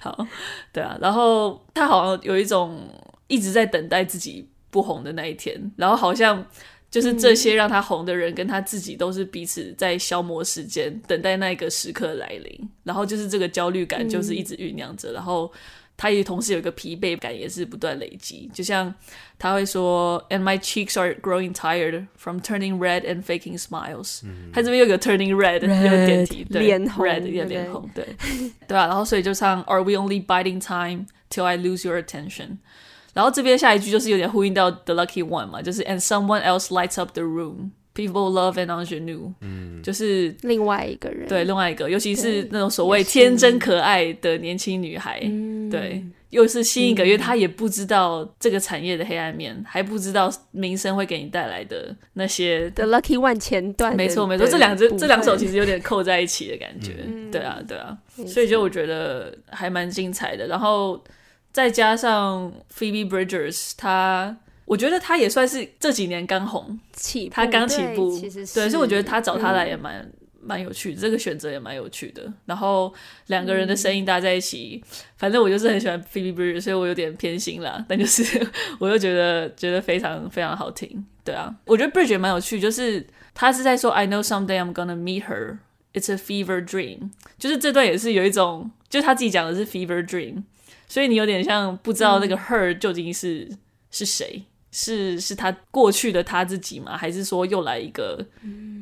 好，对啊，然后他好像有一种一直在等待自己不红的那一天，然后好像。就是这些让他红的人，跟他自己都是彼此在消磨时间，等待那个时刻来临。然后就是这个焦虑感，就是一直酝酿着。然后他也同时有一个疲惫感，也是不断累积。就像他会说，And my cheeks are growing tired from turning red and faking smiles。他这边又有个 turning red，有点题，对，脸红，对，对啊。然后所以就唱，Are we only biding time till I lose your attention？然后这边下一句就是有点呼应到 The Lucky One 嘛，就是 And someone else lights up the room, people love and ingenue，嗯，就是另外一个人，对，另外一个，尤其是那种所谓天真可爱的年轻女孩，对，又是新一个，因为她也不知道这个产业的黑暗面，还不知道名声会给你带来的那些 The Lucky One 前段，没错没错，这两只这两首其实有点扣在一起的感觉，对啊对啊，所以就我觉得还蛮精彩的，然后。再加上 Phoebe Bridgers，他我觉得他也算是这几年刚红，起步他刚起步，对，对，所以我觉得他找他来也蛮蛮、嗯、有趣的，这个选择也蛮有趣的。然后两个人的声音搭在一起，嗯、反正我就是很喜欢 Phoebe Bridgers，所以我有点偏心啦。但就是我又觉得觉得非常非常好听，对啊，我觉得 Bridgers 蛮有趣，就是他是在说 I know someday I'm gonna meet her, it's a fever dream，就是这段也是有一种，就是他自己讲的是 fever dream。所以你有点像不知道那个 her 究竟是、嗯、是谁，是是他过去的他自己吗？还是说又来一个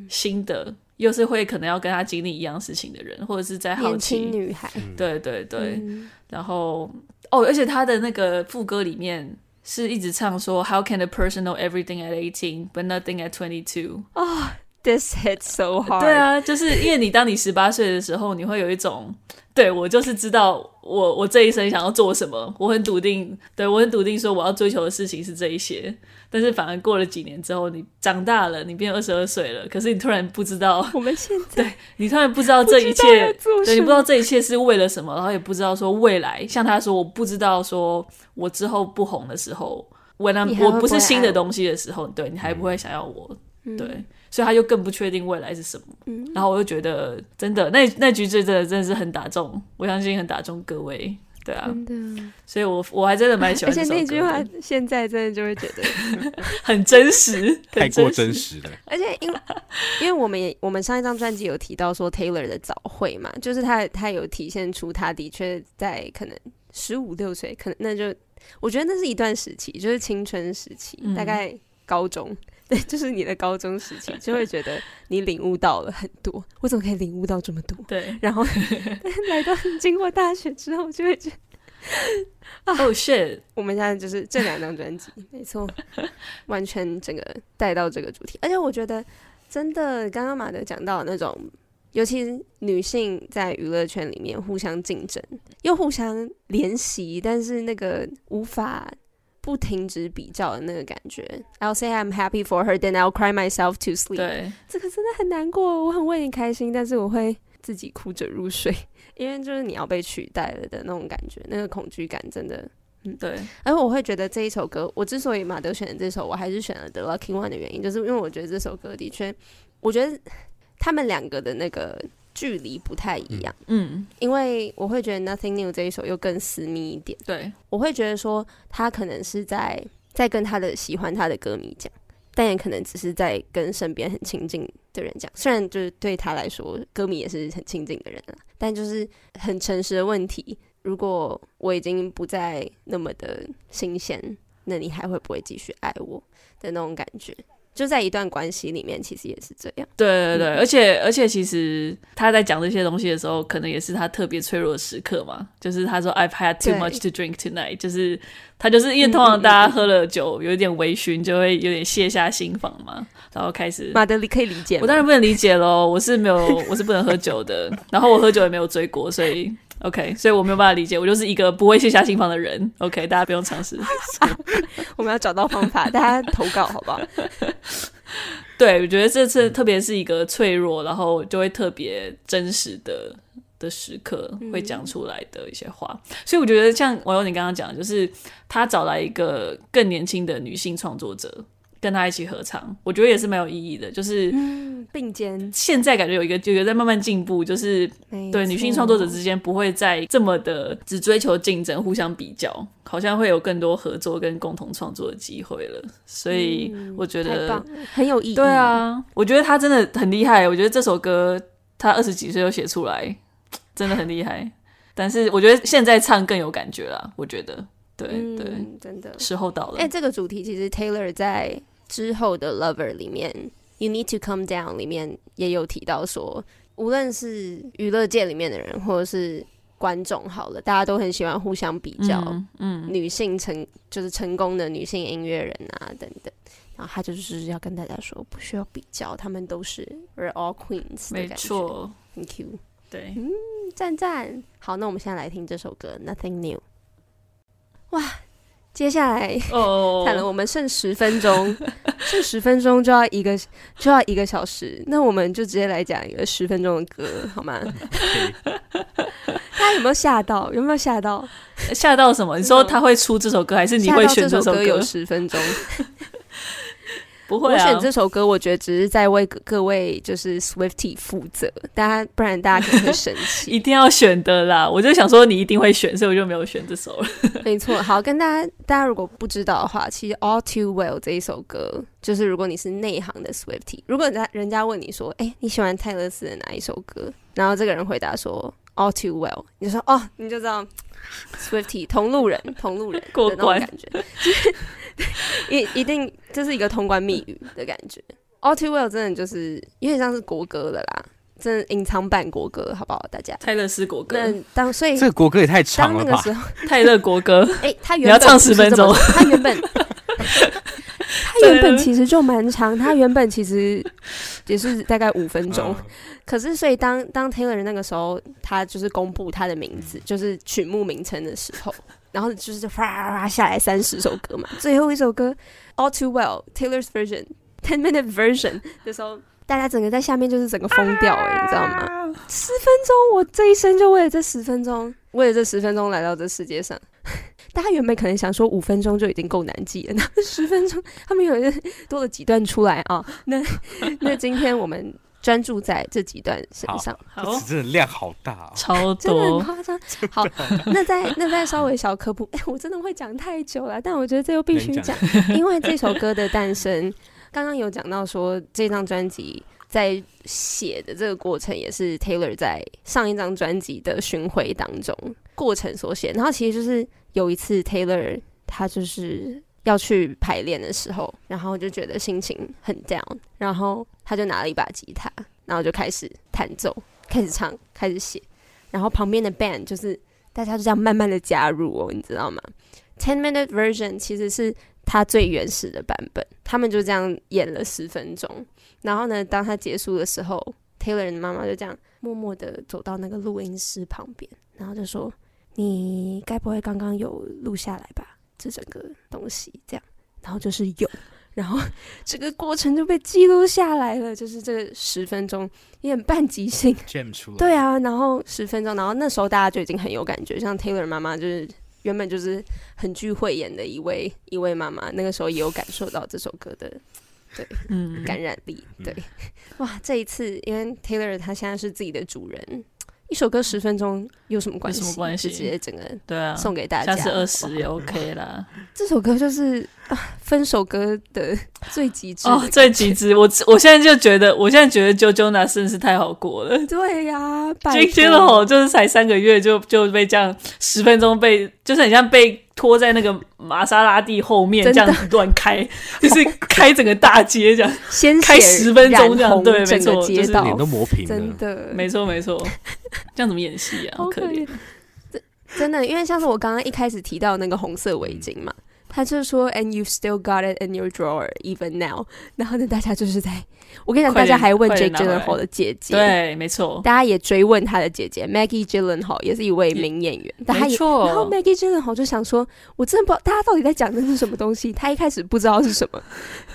新的，嗯、又是会可能要跟他经历一样事情的人，或者是在好奇女孩？对对对，嗯、然后哦，而且他的那个副歌里面是一直唱说 How can a person know everything at eighteen but nothing at twenty two？啊，This hits so hard。对啊，就是因为你当你十八岁的时候，你会有一种。对，我就是知道我我这一生想要做什么，我很笃定，对，我很笃定说我要追求的事情是这一些。但是反而过了几年之后，你长大了，你变二十二岁了，可是你突然不知道我们现在，对，你突然不知道这一切，对，你不知道这一切是为了什么，然后也不知道说未来，像他说，我不知道说我之后不红的时候，我呢，我不是新的东西的时候，对，你还不会想要我，嗯、对。所以他就更不确定未来是什么，嗯、然后我就觉得真的那那句真的真的是很打中，我相信很打中各位，对啊，所以我我还真的蛮喜欢，而且那句话现在真的就会觉得 很真实，太过真实了。而且因为因为我们也我们上一张专辑有提到说 Taylor 的早会嘛，就是他他有体现出他的确在可能十五六岁，可能那就我觉得那是一段时期，就是青春时期，嗯、大概高中。对，就是你的高中时期，就会觉得你领悟到了很多。我怎么可以领悟到这么多？对，然后 来到经过大学之后，就会觉得哦、oh, shit！我们现在就是这两张专辑，没错，完全整个带到这个主题。而且我觉得，真的，刚刚马德讲到那种，尤其是女性在娱乐圈里面互相竞争，又互相联系，但是那个无法。不停止比较的那个感觉，I'll say I'm happy for her, then I'll cry myself to sleep。对，这个真的很难过，我很为你开心，但是我会自己哭着入睡，因为就是你要被取代了的那种感觉，那个恐惧感真的，嗯，对。而我会觉得这一首歌，我之所以马德选的这首，我还是选了 The Lucky One 的原因，就是因为我觉得这首歌的确，我觉得他们两个的那个。距离不太一样，嗯，因为我会觉得 Nothing New 这一首又更私密一点，对，我会觉得说他可能是在在跟他的喜欢他的歌迷讲，但也可能只是在跟身边很亲近的人讲，虽然就是对他来说，歌迷也是很亲近的人了，但就是很诚实的问题，如果我已经不再那么的新鲜，那你还会不会继续爱我的那种感觉？就在一段关系里面，其实也是这样。对对对，嗯、而且而且，其实他在讲这些东西的时候，可能也是他特别脆弱的时刻嘛。就是他说 "I've had too much to drink tonight"，就是他就是因为通常大家喝了酒，有一点微醺，就会有点卸下心防嘛，然后开始。马德里可以理解，我当然不能理解喽，我是没有，我是不能喝酒的，然后我喝酒也没有醉过，所以。OK，所以我没有办法理解，我就是一个不会卸下心防的人。OK，大家不用尝试。我们要找到方法，大家投稿好不好？对，我觉得这次特别是一个脆弱，然后就会特别真实的的时刻，会讲出来的一些话。嗯、所以我觉得像网友你刚刚讲的，就是他找来一个更年轻的女性创作者。跟他一起合唱，我觉得也是蛮有意义的。就是并肩，现在感觉有一个，就有在慢慢进步。就是对女性创作者之间不会再这么的只追求竞争、互相比较，好像会有更多合作跟共同创作的机会了。所以我觉得很有意义。对啊，我觉得他真的很厉害。我觉得这首歌他二十几岁就写出来，真的很厉害。但是我觉得现在唱更有感觉了。我觉得，对对，真的时候到了。哎，这个主题其实 Taylor 在。之后的 Lover 里面，You Need to Come Down 里面也有提到说，无论是娱乐界里面的人，或者是观众，好了，大家都很喜欢互相比较，嗯，女性成就是成功的女性音乐人啊等等，然后他就是要跟大家说，不需要比较，他们都是 We're all queens，没错，很 cute，对，嗯，赞赞，好，那我们现在来听这首歌 Nothing New，哇。接下来，哦，看了我们剩十分钟，剩十分钟就要一个就要一个小时，那我们就直接来讲一个十分钟的歌，好吗？大家有没有吓到？有没有吓到？吓到什么？你说他会出这首歌，还是你会选这首歌？有十分钟。不会啊，我选这首歌，我觉得只是在为各位就是 Swiftie 负责，大家不然大家可能会生气。一定要选的啦，我就想说你一定会选，所以我就没有选这首了。没错，好，跟大家大家如果不知道的话，其实 All Too Well 这一首歌，就是如果你是内行的 Swiftie，如果人家人家问你说，哎、欸，你喜欢泰勒斯的哪一首歌？然后这个人回答说 All Too Well，你就说哦，你就知道 Swiftie 同路人，同路人过关感觉。一一定这是一个通关密语的感觉。All Too Well 真的就是有点像是国歌了啦，真的隐藏版国歌，好不好？大家泰勒斯国歌。那当所以这个国歌也太长了吧？当那个时候 泰勒国歌，哎、欸，他原本你要唱十分钟，他原本他原本其实就蛮长，他原本其实也是大概五分钟。可是所以当当 Taylor 那个时候，他就是公布他的名字，就是曲目名称的时候。然后就是哗哗下来三十首歌嘛，最后一首歌 All Too Well Taylor's Version Ten Minute Version 的时候，大家整个在下面就是整个疯掉哎、欸，你知道吗？十分钟，我这一生就为了这十分钟，为了这十分钟来到这世界上。大家原本可能想说五分钟就已经够难记了，那十分钟他们有人多了几段出来啊？那那今天我们。专注在这几段身上，好，真的量好大，哦，超多，真的很夸张。好，那再那再稍微小科普，哎、欸，我真的会讲太久了，但我觉得这又必须讲，因为这首歌的诞生，刚刚有讲到说，这张专辑在写的这个过程，也是 Taylor 在上一张专辑的巡回当中过程所写。然后其实就是有一次 Taylor 他就是。要去排练的时候，然后就觉得心情很 down，然后他就拿了一把吉他，然后就开始弹奏，开始唱，开始写，然后旁边的 band 就是大家就这样慢慢的加入哦，你知道吗？Ten minute version 其实是他最原始的版本，他们就这样演了十分钟，然后呢，当他结束的时候，Taylor 的妈妈就这样默默的走到那个录音室旁边，然后就说：“你该不会刚刚有录下来吧？”这整个东西这样，然后就是有，然后 这个过程就被记录下来了，就是这个十分钟有点半即兴，对啊，然后十分钟，然后那时候大家就已经很有感觉，像 Taylor 妈妈就是原本就是很具慧眼的一位一位妈妈，那个时候也有感受到这首歌的对嗯感染力，对 哇，这一次因为 Taylor 他现在是自己的主人。一首歌十分钟有什么关系？什么关系？直接整个对啊，送给大家，下次二十也 OK 啦。这首歌就是分手歌的最极致哦，最极致。我我现在就觉得，我现在觉得真是太好过了。对呀、啊、Jake Gyllenhaal 就是才三个月就就被这样十分钟被，就是很像被拖在那个玛莎拉蒂后面这样乱开，就是开整个大街这样，先开十分钟这样，对，没错，街道脸都磨平了，真的，没错没错，这样怎么演戏啊？好可怜。真的，因为像是我刚刚一开始提到那个红色围巾嘛，他就是说，and you still got it in your drawer even now。然后呢，大家就是在，我跟你讲，大家还问 Jake Gyllenhaal 的姐姐，对，没错，大家也追问他的姐姐 Maggie Gyllenhaal 也是一位名演员，没错。然后 Maggie Gyllenhaal 就想说，我真的不知道大家到底在讲的是什么东西，他一开始不知道是什么。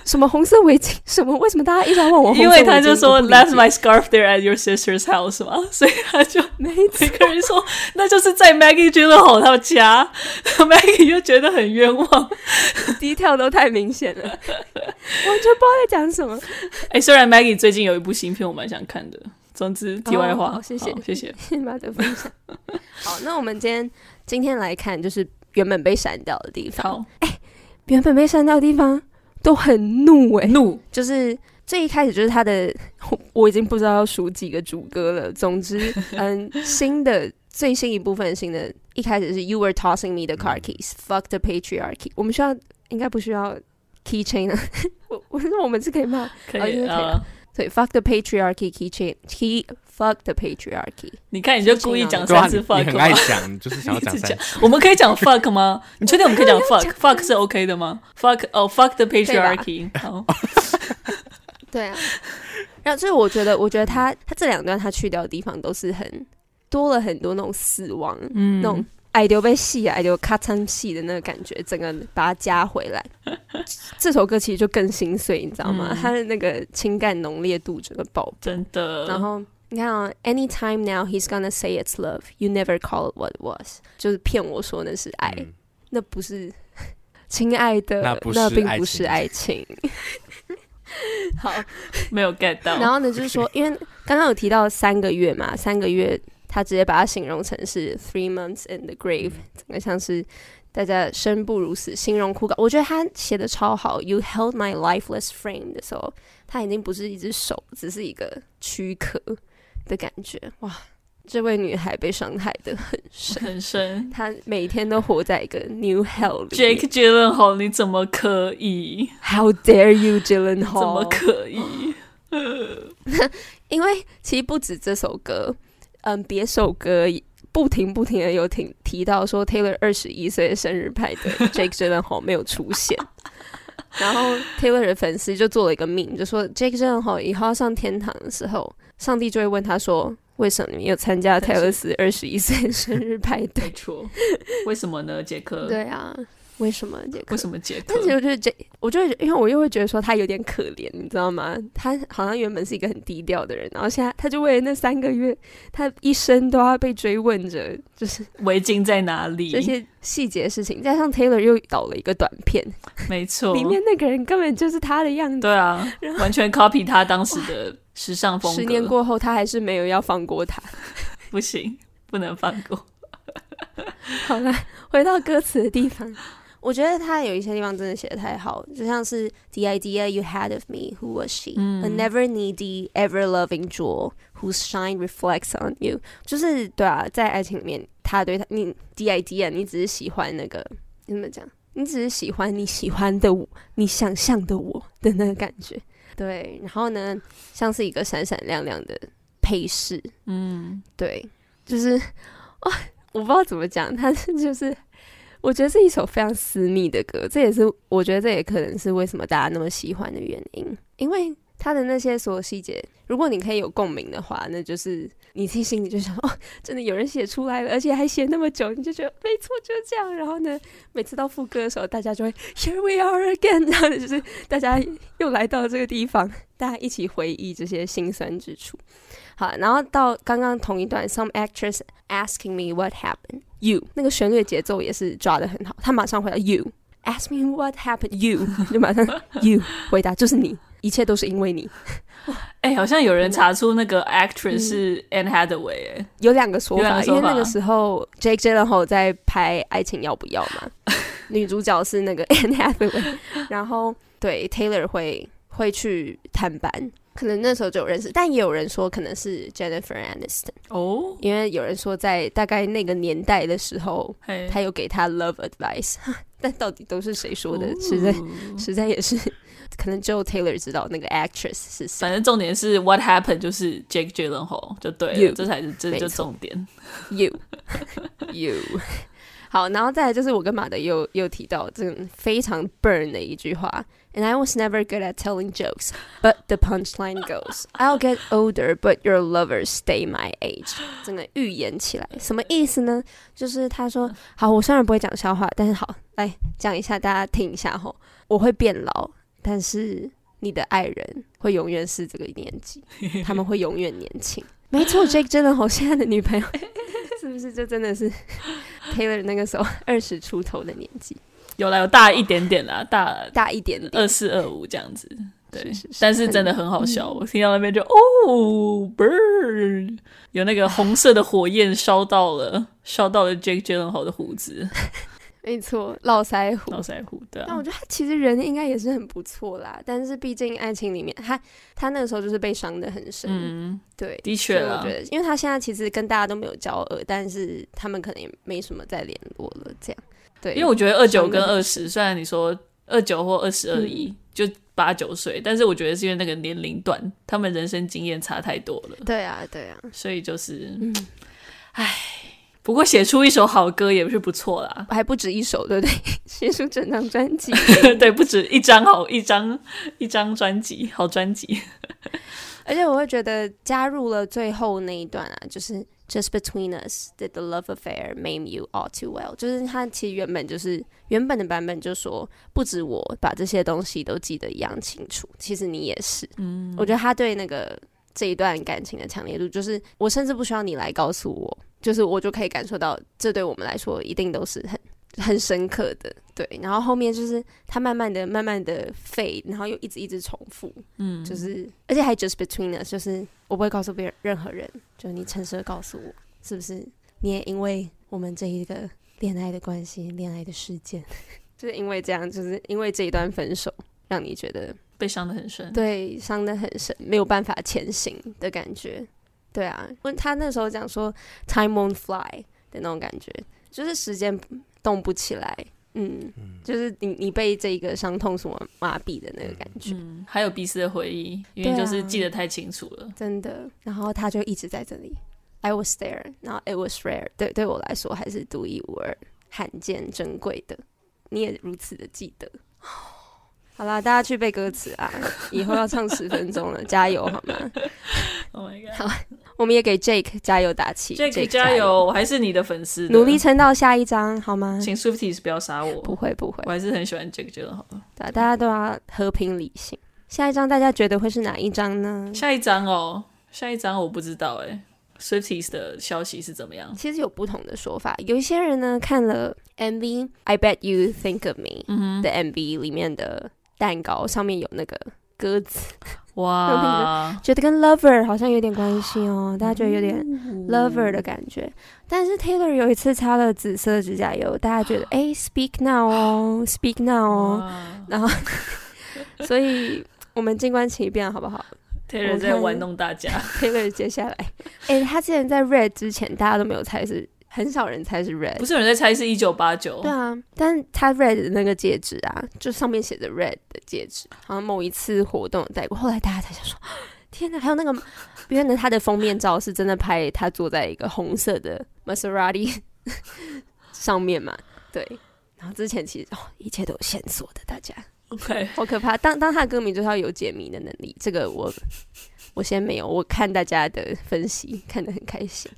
什么红色围巾？什么？为什么大家一直在问我？因为他就说 left my scarf there at your sister's house 嘛，所以他就每每个人说那就是在 Maggie Gyllenhaal 他们家，Maggie 就觉得很冤枉 detail 都太明显了，完全不知道在讲什么。哎、欸，虽然 Maggie 最近有一部新片，我蛮想看的。总之，题外话，哦、谢谢谢谢，谢谢马德分享。好，那我们今天今天来看，就是原本被删掉的地方。哎、欸，原本被删掉的地方。都很怒哎、欸，怒就是最一开始就是他的，我已经不知道要数几个主歌了。总之，嗯，新的最新一部分新的，一开始是 You were tossing me the car keys，fuck the patriarchy。我们需要应该不需要 keychain 啊？我我说我们是可以骂，可以啊。对，fuck the patriarchy keychain key fuck the patriarchy。你看，你就故意讲三次 fuck，你很爱讲，就是想要讲三次。我们可以讲 fuck 吗？你确定我们可以讲 fuck？fuck 是 OK 的吗？fuck 哦，fuck the patriarchy。好，对啊。然后所以我觉得，我觉得他他这两段他去掉的地方都是很多了很多那种死亡，嗯，那种。爱丢被戏，爱丢咔嚓戏的那个感觉，整个把它加回来。这首歌其实就更心碎，你知道吗？嗯、它的那个情感浓烈度整个爆，真的。然后你看啊，Anytime now he's gonna say it's love, you never call it what it was，就是骗我说那是爱，嗯、那不是 亲爱的，那，那并不是爱情。好，没有 get 到。然后呢，就是说，因为刚刚有提到三个月嘛，三个月。他直接把它形容成是 three months in the grave，整个像是大家生不如死，形容枯槁。我觉得他写的超好。You held my lifeless frame 的时候，他已经不是一只手，只是一个躯壳的感觉。哇，这位女孩被伤害的很深很深，她每天都活在一个 new hell 里。Jake Gyllenhaal，你怎么可以？How dare you, Gyllenhaal？怎么可以？因为其实不止这首歌。嗯，别首歌不停不停的有提提到说 Taylor 二十一岁的生日派对，Jake Gyllenhaal 没有出现，然后 Taylor 的粉丝就做了一个 meme，就说 Jake Gyllenhaal 以后要上天堂的时候，上帝就会问他说，为什么你没有参加 Taylor 二十一岁 生日派对？没错，为什么呢，杰克？对啊。为什么杰克？为什么杰克？但其实我觉得这，我就因为我又会觉得说他有点可怜，你知道吗？他好像原本是一个很低调的人，然后现在他就为了那三个月，他一生都要被追问着，就是围巾在哪里？这些细节的事情，加上 Taylor 又导了一个短片，没错，里面那个人根本就是他的样子，对啊，完全 copy 他当时的时尚风格。十年过后，他还是没有要放过他，不行，不能放过。好了，回到歌词的地方。我觉得他有一些地方真的写的太好，就像是 The idea you had of me, who was she? A never needy, ever loving jewel whose shine reflects on you。就是对啊，在爱情里面，他对他你 The idea，你只是喜欢那个怎么讲？你只是喜欢你喜欢的我，你想象的我的那个感觉。对，然后呢，像是一个闪闪亮亮的配饰。嗯，对，就是哇，我不知道怎么讲，它是就是。我觉得是一首非常私密的歌，这也是我觉得这也可能是为什么大家那么喜欢的原因，因为他的那些所有细节，如果你可以有共鸣的话，那就是你自己心里就想，哦，真的有人写出来了，而且还写那么久，你就觉得没错，就这样。然后呢，每次到副歌的时候，大家就会 Here we are again，然后就是大家又来到这个地方，大家一起回忆这些心酸之处。好，然后到刚刚同一段，Some actress asking me what happened. You 那个旋律节奏也是抓得很好，他马上回答 You ask me what happened. You 就马上 You 回答就是你一切都是因为你。哎、欸，好像有人查出那个 actress 是 Anne Hathaway，有两个说法，因为那个时候 Jake Gyllenhaal 在拍《爱情要不要》嘛，女主角是那个 Anne Hathaway，然后对 Taylor 会会去探班，可能那时候就有认识，但也有人说可能是 Jennifer Aniston 哦，因为有人说在大概那个年代的时候，嘿他有给他 love advice，但到底都是谁说的？哦实在实在也是。可能只有 Taylor 知道那个 actress 是谁。反正重点是 What happened 就是 Jake Gyllenhaal 就对了，you, 这才是这就重点。You you 好，然后再来就是我跟马德又又提到这个非常 burn 的一句话，And I was never good at telling jokes, but the punchline goes, I'll get older, but your lovers stay my age。真的预言起来，什么意思呢？就是他说，好，我虽然不会讲笑话，但是好，来讲一下，大家听一下吼，我会变老。但是你的爱人会永远是这个年纪，他们会永远年轻。没错，Jake 真的好，现在的女朋友 是不是就真的是 Taylor 那个时候二十出头的年纪？有啦，有大一点点啦，大大一点点，二四二五这样子。对，是是是，但是真的很好笑。嗯、我听到那边就哦，burn，有那个红色的火焰烧到了，烧到了 Jake Gyllenhaal 的胡子。没错，络腮胡，络腮胡，对啊。那我觉得他其实人应该也是很不错啦，但是毕竟爱情里面，他他那个时候就是被伤的很深。嗯，对，的确啊。我觉得，因为他现在其实跟大家都没有交恶，但是他们可能也没什么再联络了。这样，对。因为我觉得二九跟二十，虽然你说二九或二十二一，就八九岁，但是我觉得是因为那个年龄段，他们人生经验差太多了。对啊，对啊，所以就是，嗯，唉。不过写出一首好歌也是不错啦，还不止一首，对不对？写出整张专辑，对，不止一张好一张一张专辑，好专辑。而且我会觉得加入了最后那一段啊，就是 Just between us did the love affair maim you all too well，就是他其实原本就是原本的版本就说，不止我把这些东西都记得一样清楚，其实你也是。嗯，我觉得他对那个这一段感情的强烈度，就是我甚至不需要你来告诉我。就是我就可以感受到，这对我们来说一定都是很很深刻的，对。然后后面就是他慢慢的、慢慢的 fade，然后又一直一直重复，嗯，就是而且还 just between us，就是我不会告诉别人任何人，就你诚实的告诉我，是不是？你也因为我们这一个恋爱的关系、恋爱的事件，就是因为这样，就是因为这一段分手，让你觉得被伤得很深，对，伤得很深，没有办法前行的感觉。对啊，问他那时候讲说 “time won't fly” 的那种感觉，就是时间动不起来，嗯，嗯就是你你被这个伤痛所麻痹的那个感觉。嗯，还有彼此的回忆，因为就是记得太清楚了，啊、真的。然后他就一直在这里，I was there，然后 it was rare，对对我来说还是独一无二、罕见、珍贵的。你也如此的记得。好啦，大家去背歌词啊！以后要唱十分钟了，加油好吗？Oh my god！好，我们也给 Jake 加油打气。Jake, Jake 加油！我还是你的粉丝，努力撑到下一张好吗？请 Swifties 不要杀我。不会不会，我还是很喜欢 Jake 觉得好。对，大家都要和平理性。下一张大家觉得会是哪一张呢？下一张哦，下一张我不知道哎。Swifties 的消息是怎么样？其实有不同的说法。有一些人呢看了 MV I Bet You Think of Me 的 MV 里面的。蛋糕上面有那个鸽子，哇，觉得跟 Lover 好像有点关系哦，大家觉得有点 Lover 的感觉。但是 Taylor 有一次擦了紫色指甲油，大家觉得 哎，Speak Now 哦，Speak Now 哦，然后，所以我们静观其变好不好？Taylor 在玩弄大家。Taylor 接下来，哎，他之前在 Red 之前，大家都没有猜是。很少人猜是 Red，不是有人在猜是一九八九。对啊，但是他 Red 的那个戒指啊，就上面写着 Red 的戒指，好像某一次活动有戴过。后来大家才想说，天哪，还有那个，别人的他的封面照是真的拍他坐在一个红色的 Maserati 上面嘛？对。然后之前其实哦，一切都有线索的，大家 OK，好可怕。当当他的歌迷就是要有解谜的能力，这个我我先没有，我看大家的分析看得很开心。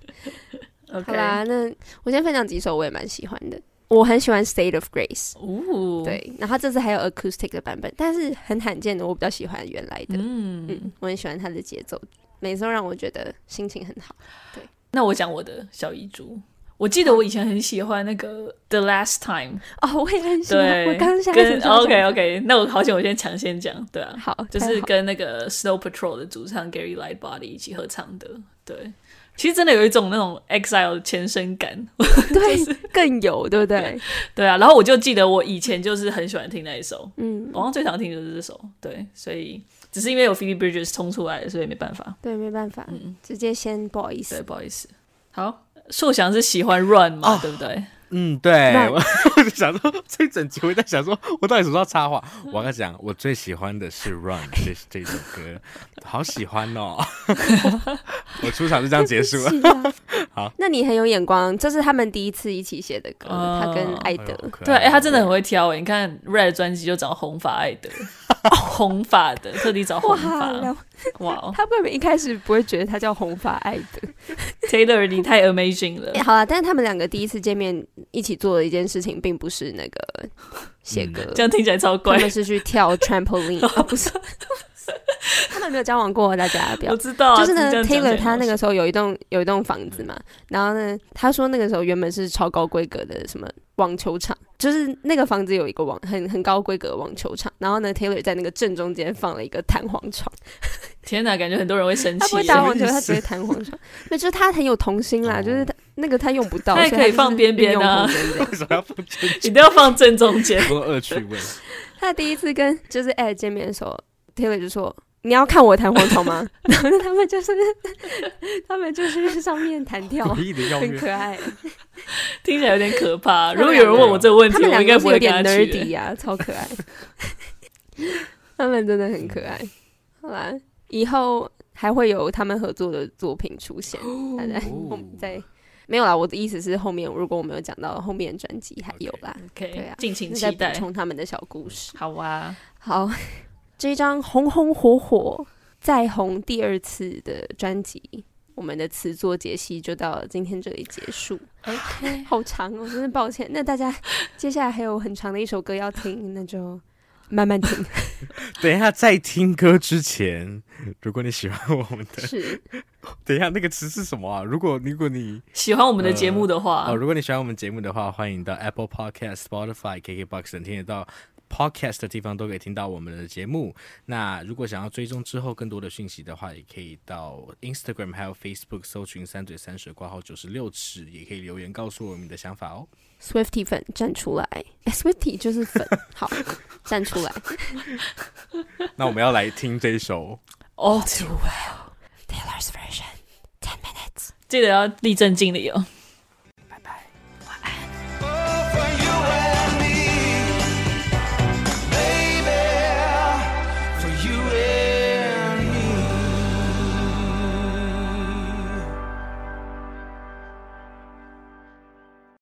好啦，那我先分享几首我也蛮喜欢的。我很喜欢《State of Grace》，哦，对，然后这次还有 Acoustic 的版本，但是很罕见的，我比较喜欢原来的。嗯嗯，我很喜欢它的节奏，每次都让我觉得心情很好。对，那我讲我的小遗珠，我记得我以前很喜欢那个 The Last Time 哦，我也很喜欢。我刚刚想跟 OK OK，那我好险，我先抢先讲，对啊，好，就是跟那个 Snow Patrol 的主唱 Gary Lightbody 一起合唱的，对，其实真的有一种那种 Exile 前身感，对，就是、更有，对不对？对啊，然后我就记得我以前就是很喜欢听那一首，嗯，我好像最常听的就是这首，对，所以只是因为有 Phoebe Bridgers 冲出来，所以没办法，对，没办法，嗯，直接先不好意思，对，不好意思，好。硕翔是喜欢 Run 嘛？Oh, 对不对？嗯，对。我我就想说，这一整集我在想说，我到底什么时候插话？我跟你讲，我最喜欢的是 Run 这这首歌，好喜欢哦！我出场就这样结束了。啊、好，那你很有眼光，这是他们第一次一起写的歌，哦、他跟艾德。哎、对，哎，他真的很会挑哎！你看 Red 专辑就找红发艾德。红发的，特地找红发。哇哦！他根本一开始不会觉得他叫红发爱的。Taylor，你太 amazing 了。欸、好了，但是他们两个第一次见面一起做的一件事情，并不是那个写歌、嗯，这样听起来超怪。他们是去跳 trampoline，哦、不是。他们没有交往过，大家不要。我知道、啊，就是呢，Taylor 他那个时候有一栋有一栋房子嘛，嗯、然后呢，他说那个时候原本是超高规格的什么网球场，就是那个房子有一个网很很高规格的网球场，然后呢，Taylor 在那个正中间放了一个弹簧床。天哪，感觉很多人会生气。他不会打网球，他只会弹簧床。那就是他很有童心啦，就是他那个他用不到，他也可以放边边啊。为什么要放正中间？一定要放正中间，多恶趣味。他第一次跟就是 Ed 见面的时候，Taylor 就说。你要看我弹簧床吗？然后他们就是，他们就是上面弹跳，很可爱，听起来有点可怕。如果有人问我这个问题，他们我应该不会有点 nerdy 呀，超可爱。他们真的很可爱。好啦，以后还会有他们合作的作品出现。在在没有啦，我的意思是后面如果我没有讲到后面专辑还有啦，对啊，敬请期待，补充他们的小故事。好啊，好。这一张红红火火再红第二次的专辑，我们的词作解析就到今天这里结束。OK，好长哦，真的抱歉。那大家接下来还有很长的一首歌要听，那就慢慢听。等一下，在听歌之前，如果你喜欢我们的，是，等一下那个词是什么啊？如果如果你喜欢我们的节目的话，呃，哦，如果你喜欢我们节目的话，欢迎到 Apple Podcast、Spotify、KKBox 等听得到。Podcast 的地方都可以听到我们的节目。那如果想要追踪之后更多的讯息的话，也可以到 Instagram 还有 Facebook 搜寻“三嘴三舌挂号九十六尺”，也可以留言告诉我们的想法哦。Swiftie 粉站出来，哎，Swiftie 就是粉，好，站出来。那我们要来听这一首 All Too Well Taylor's Version Ten Minutes，记得要立正敬礼哦。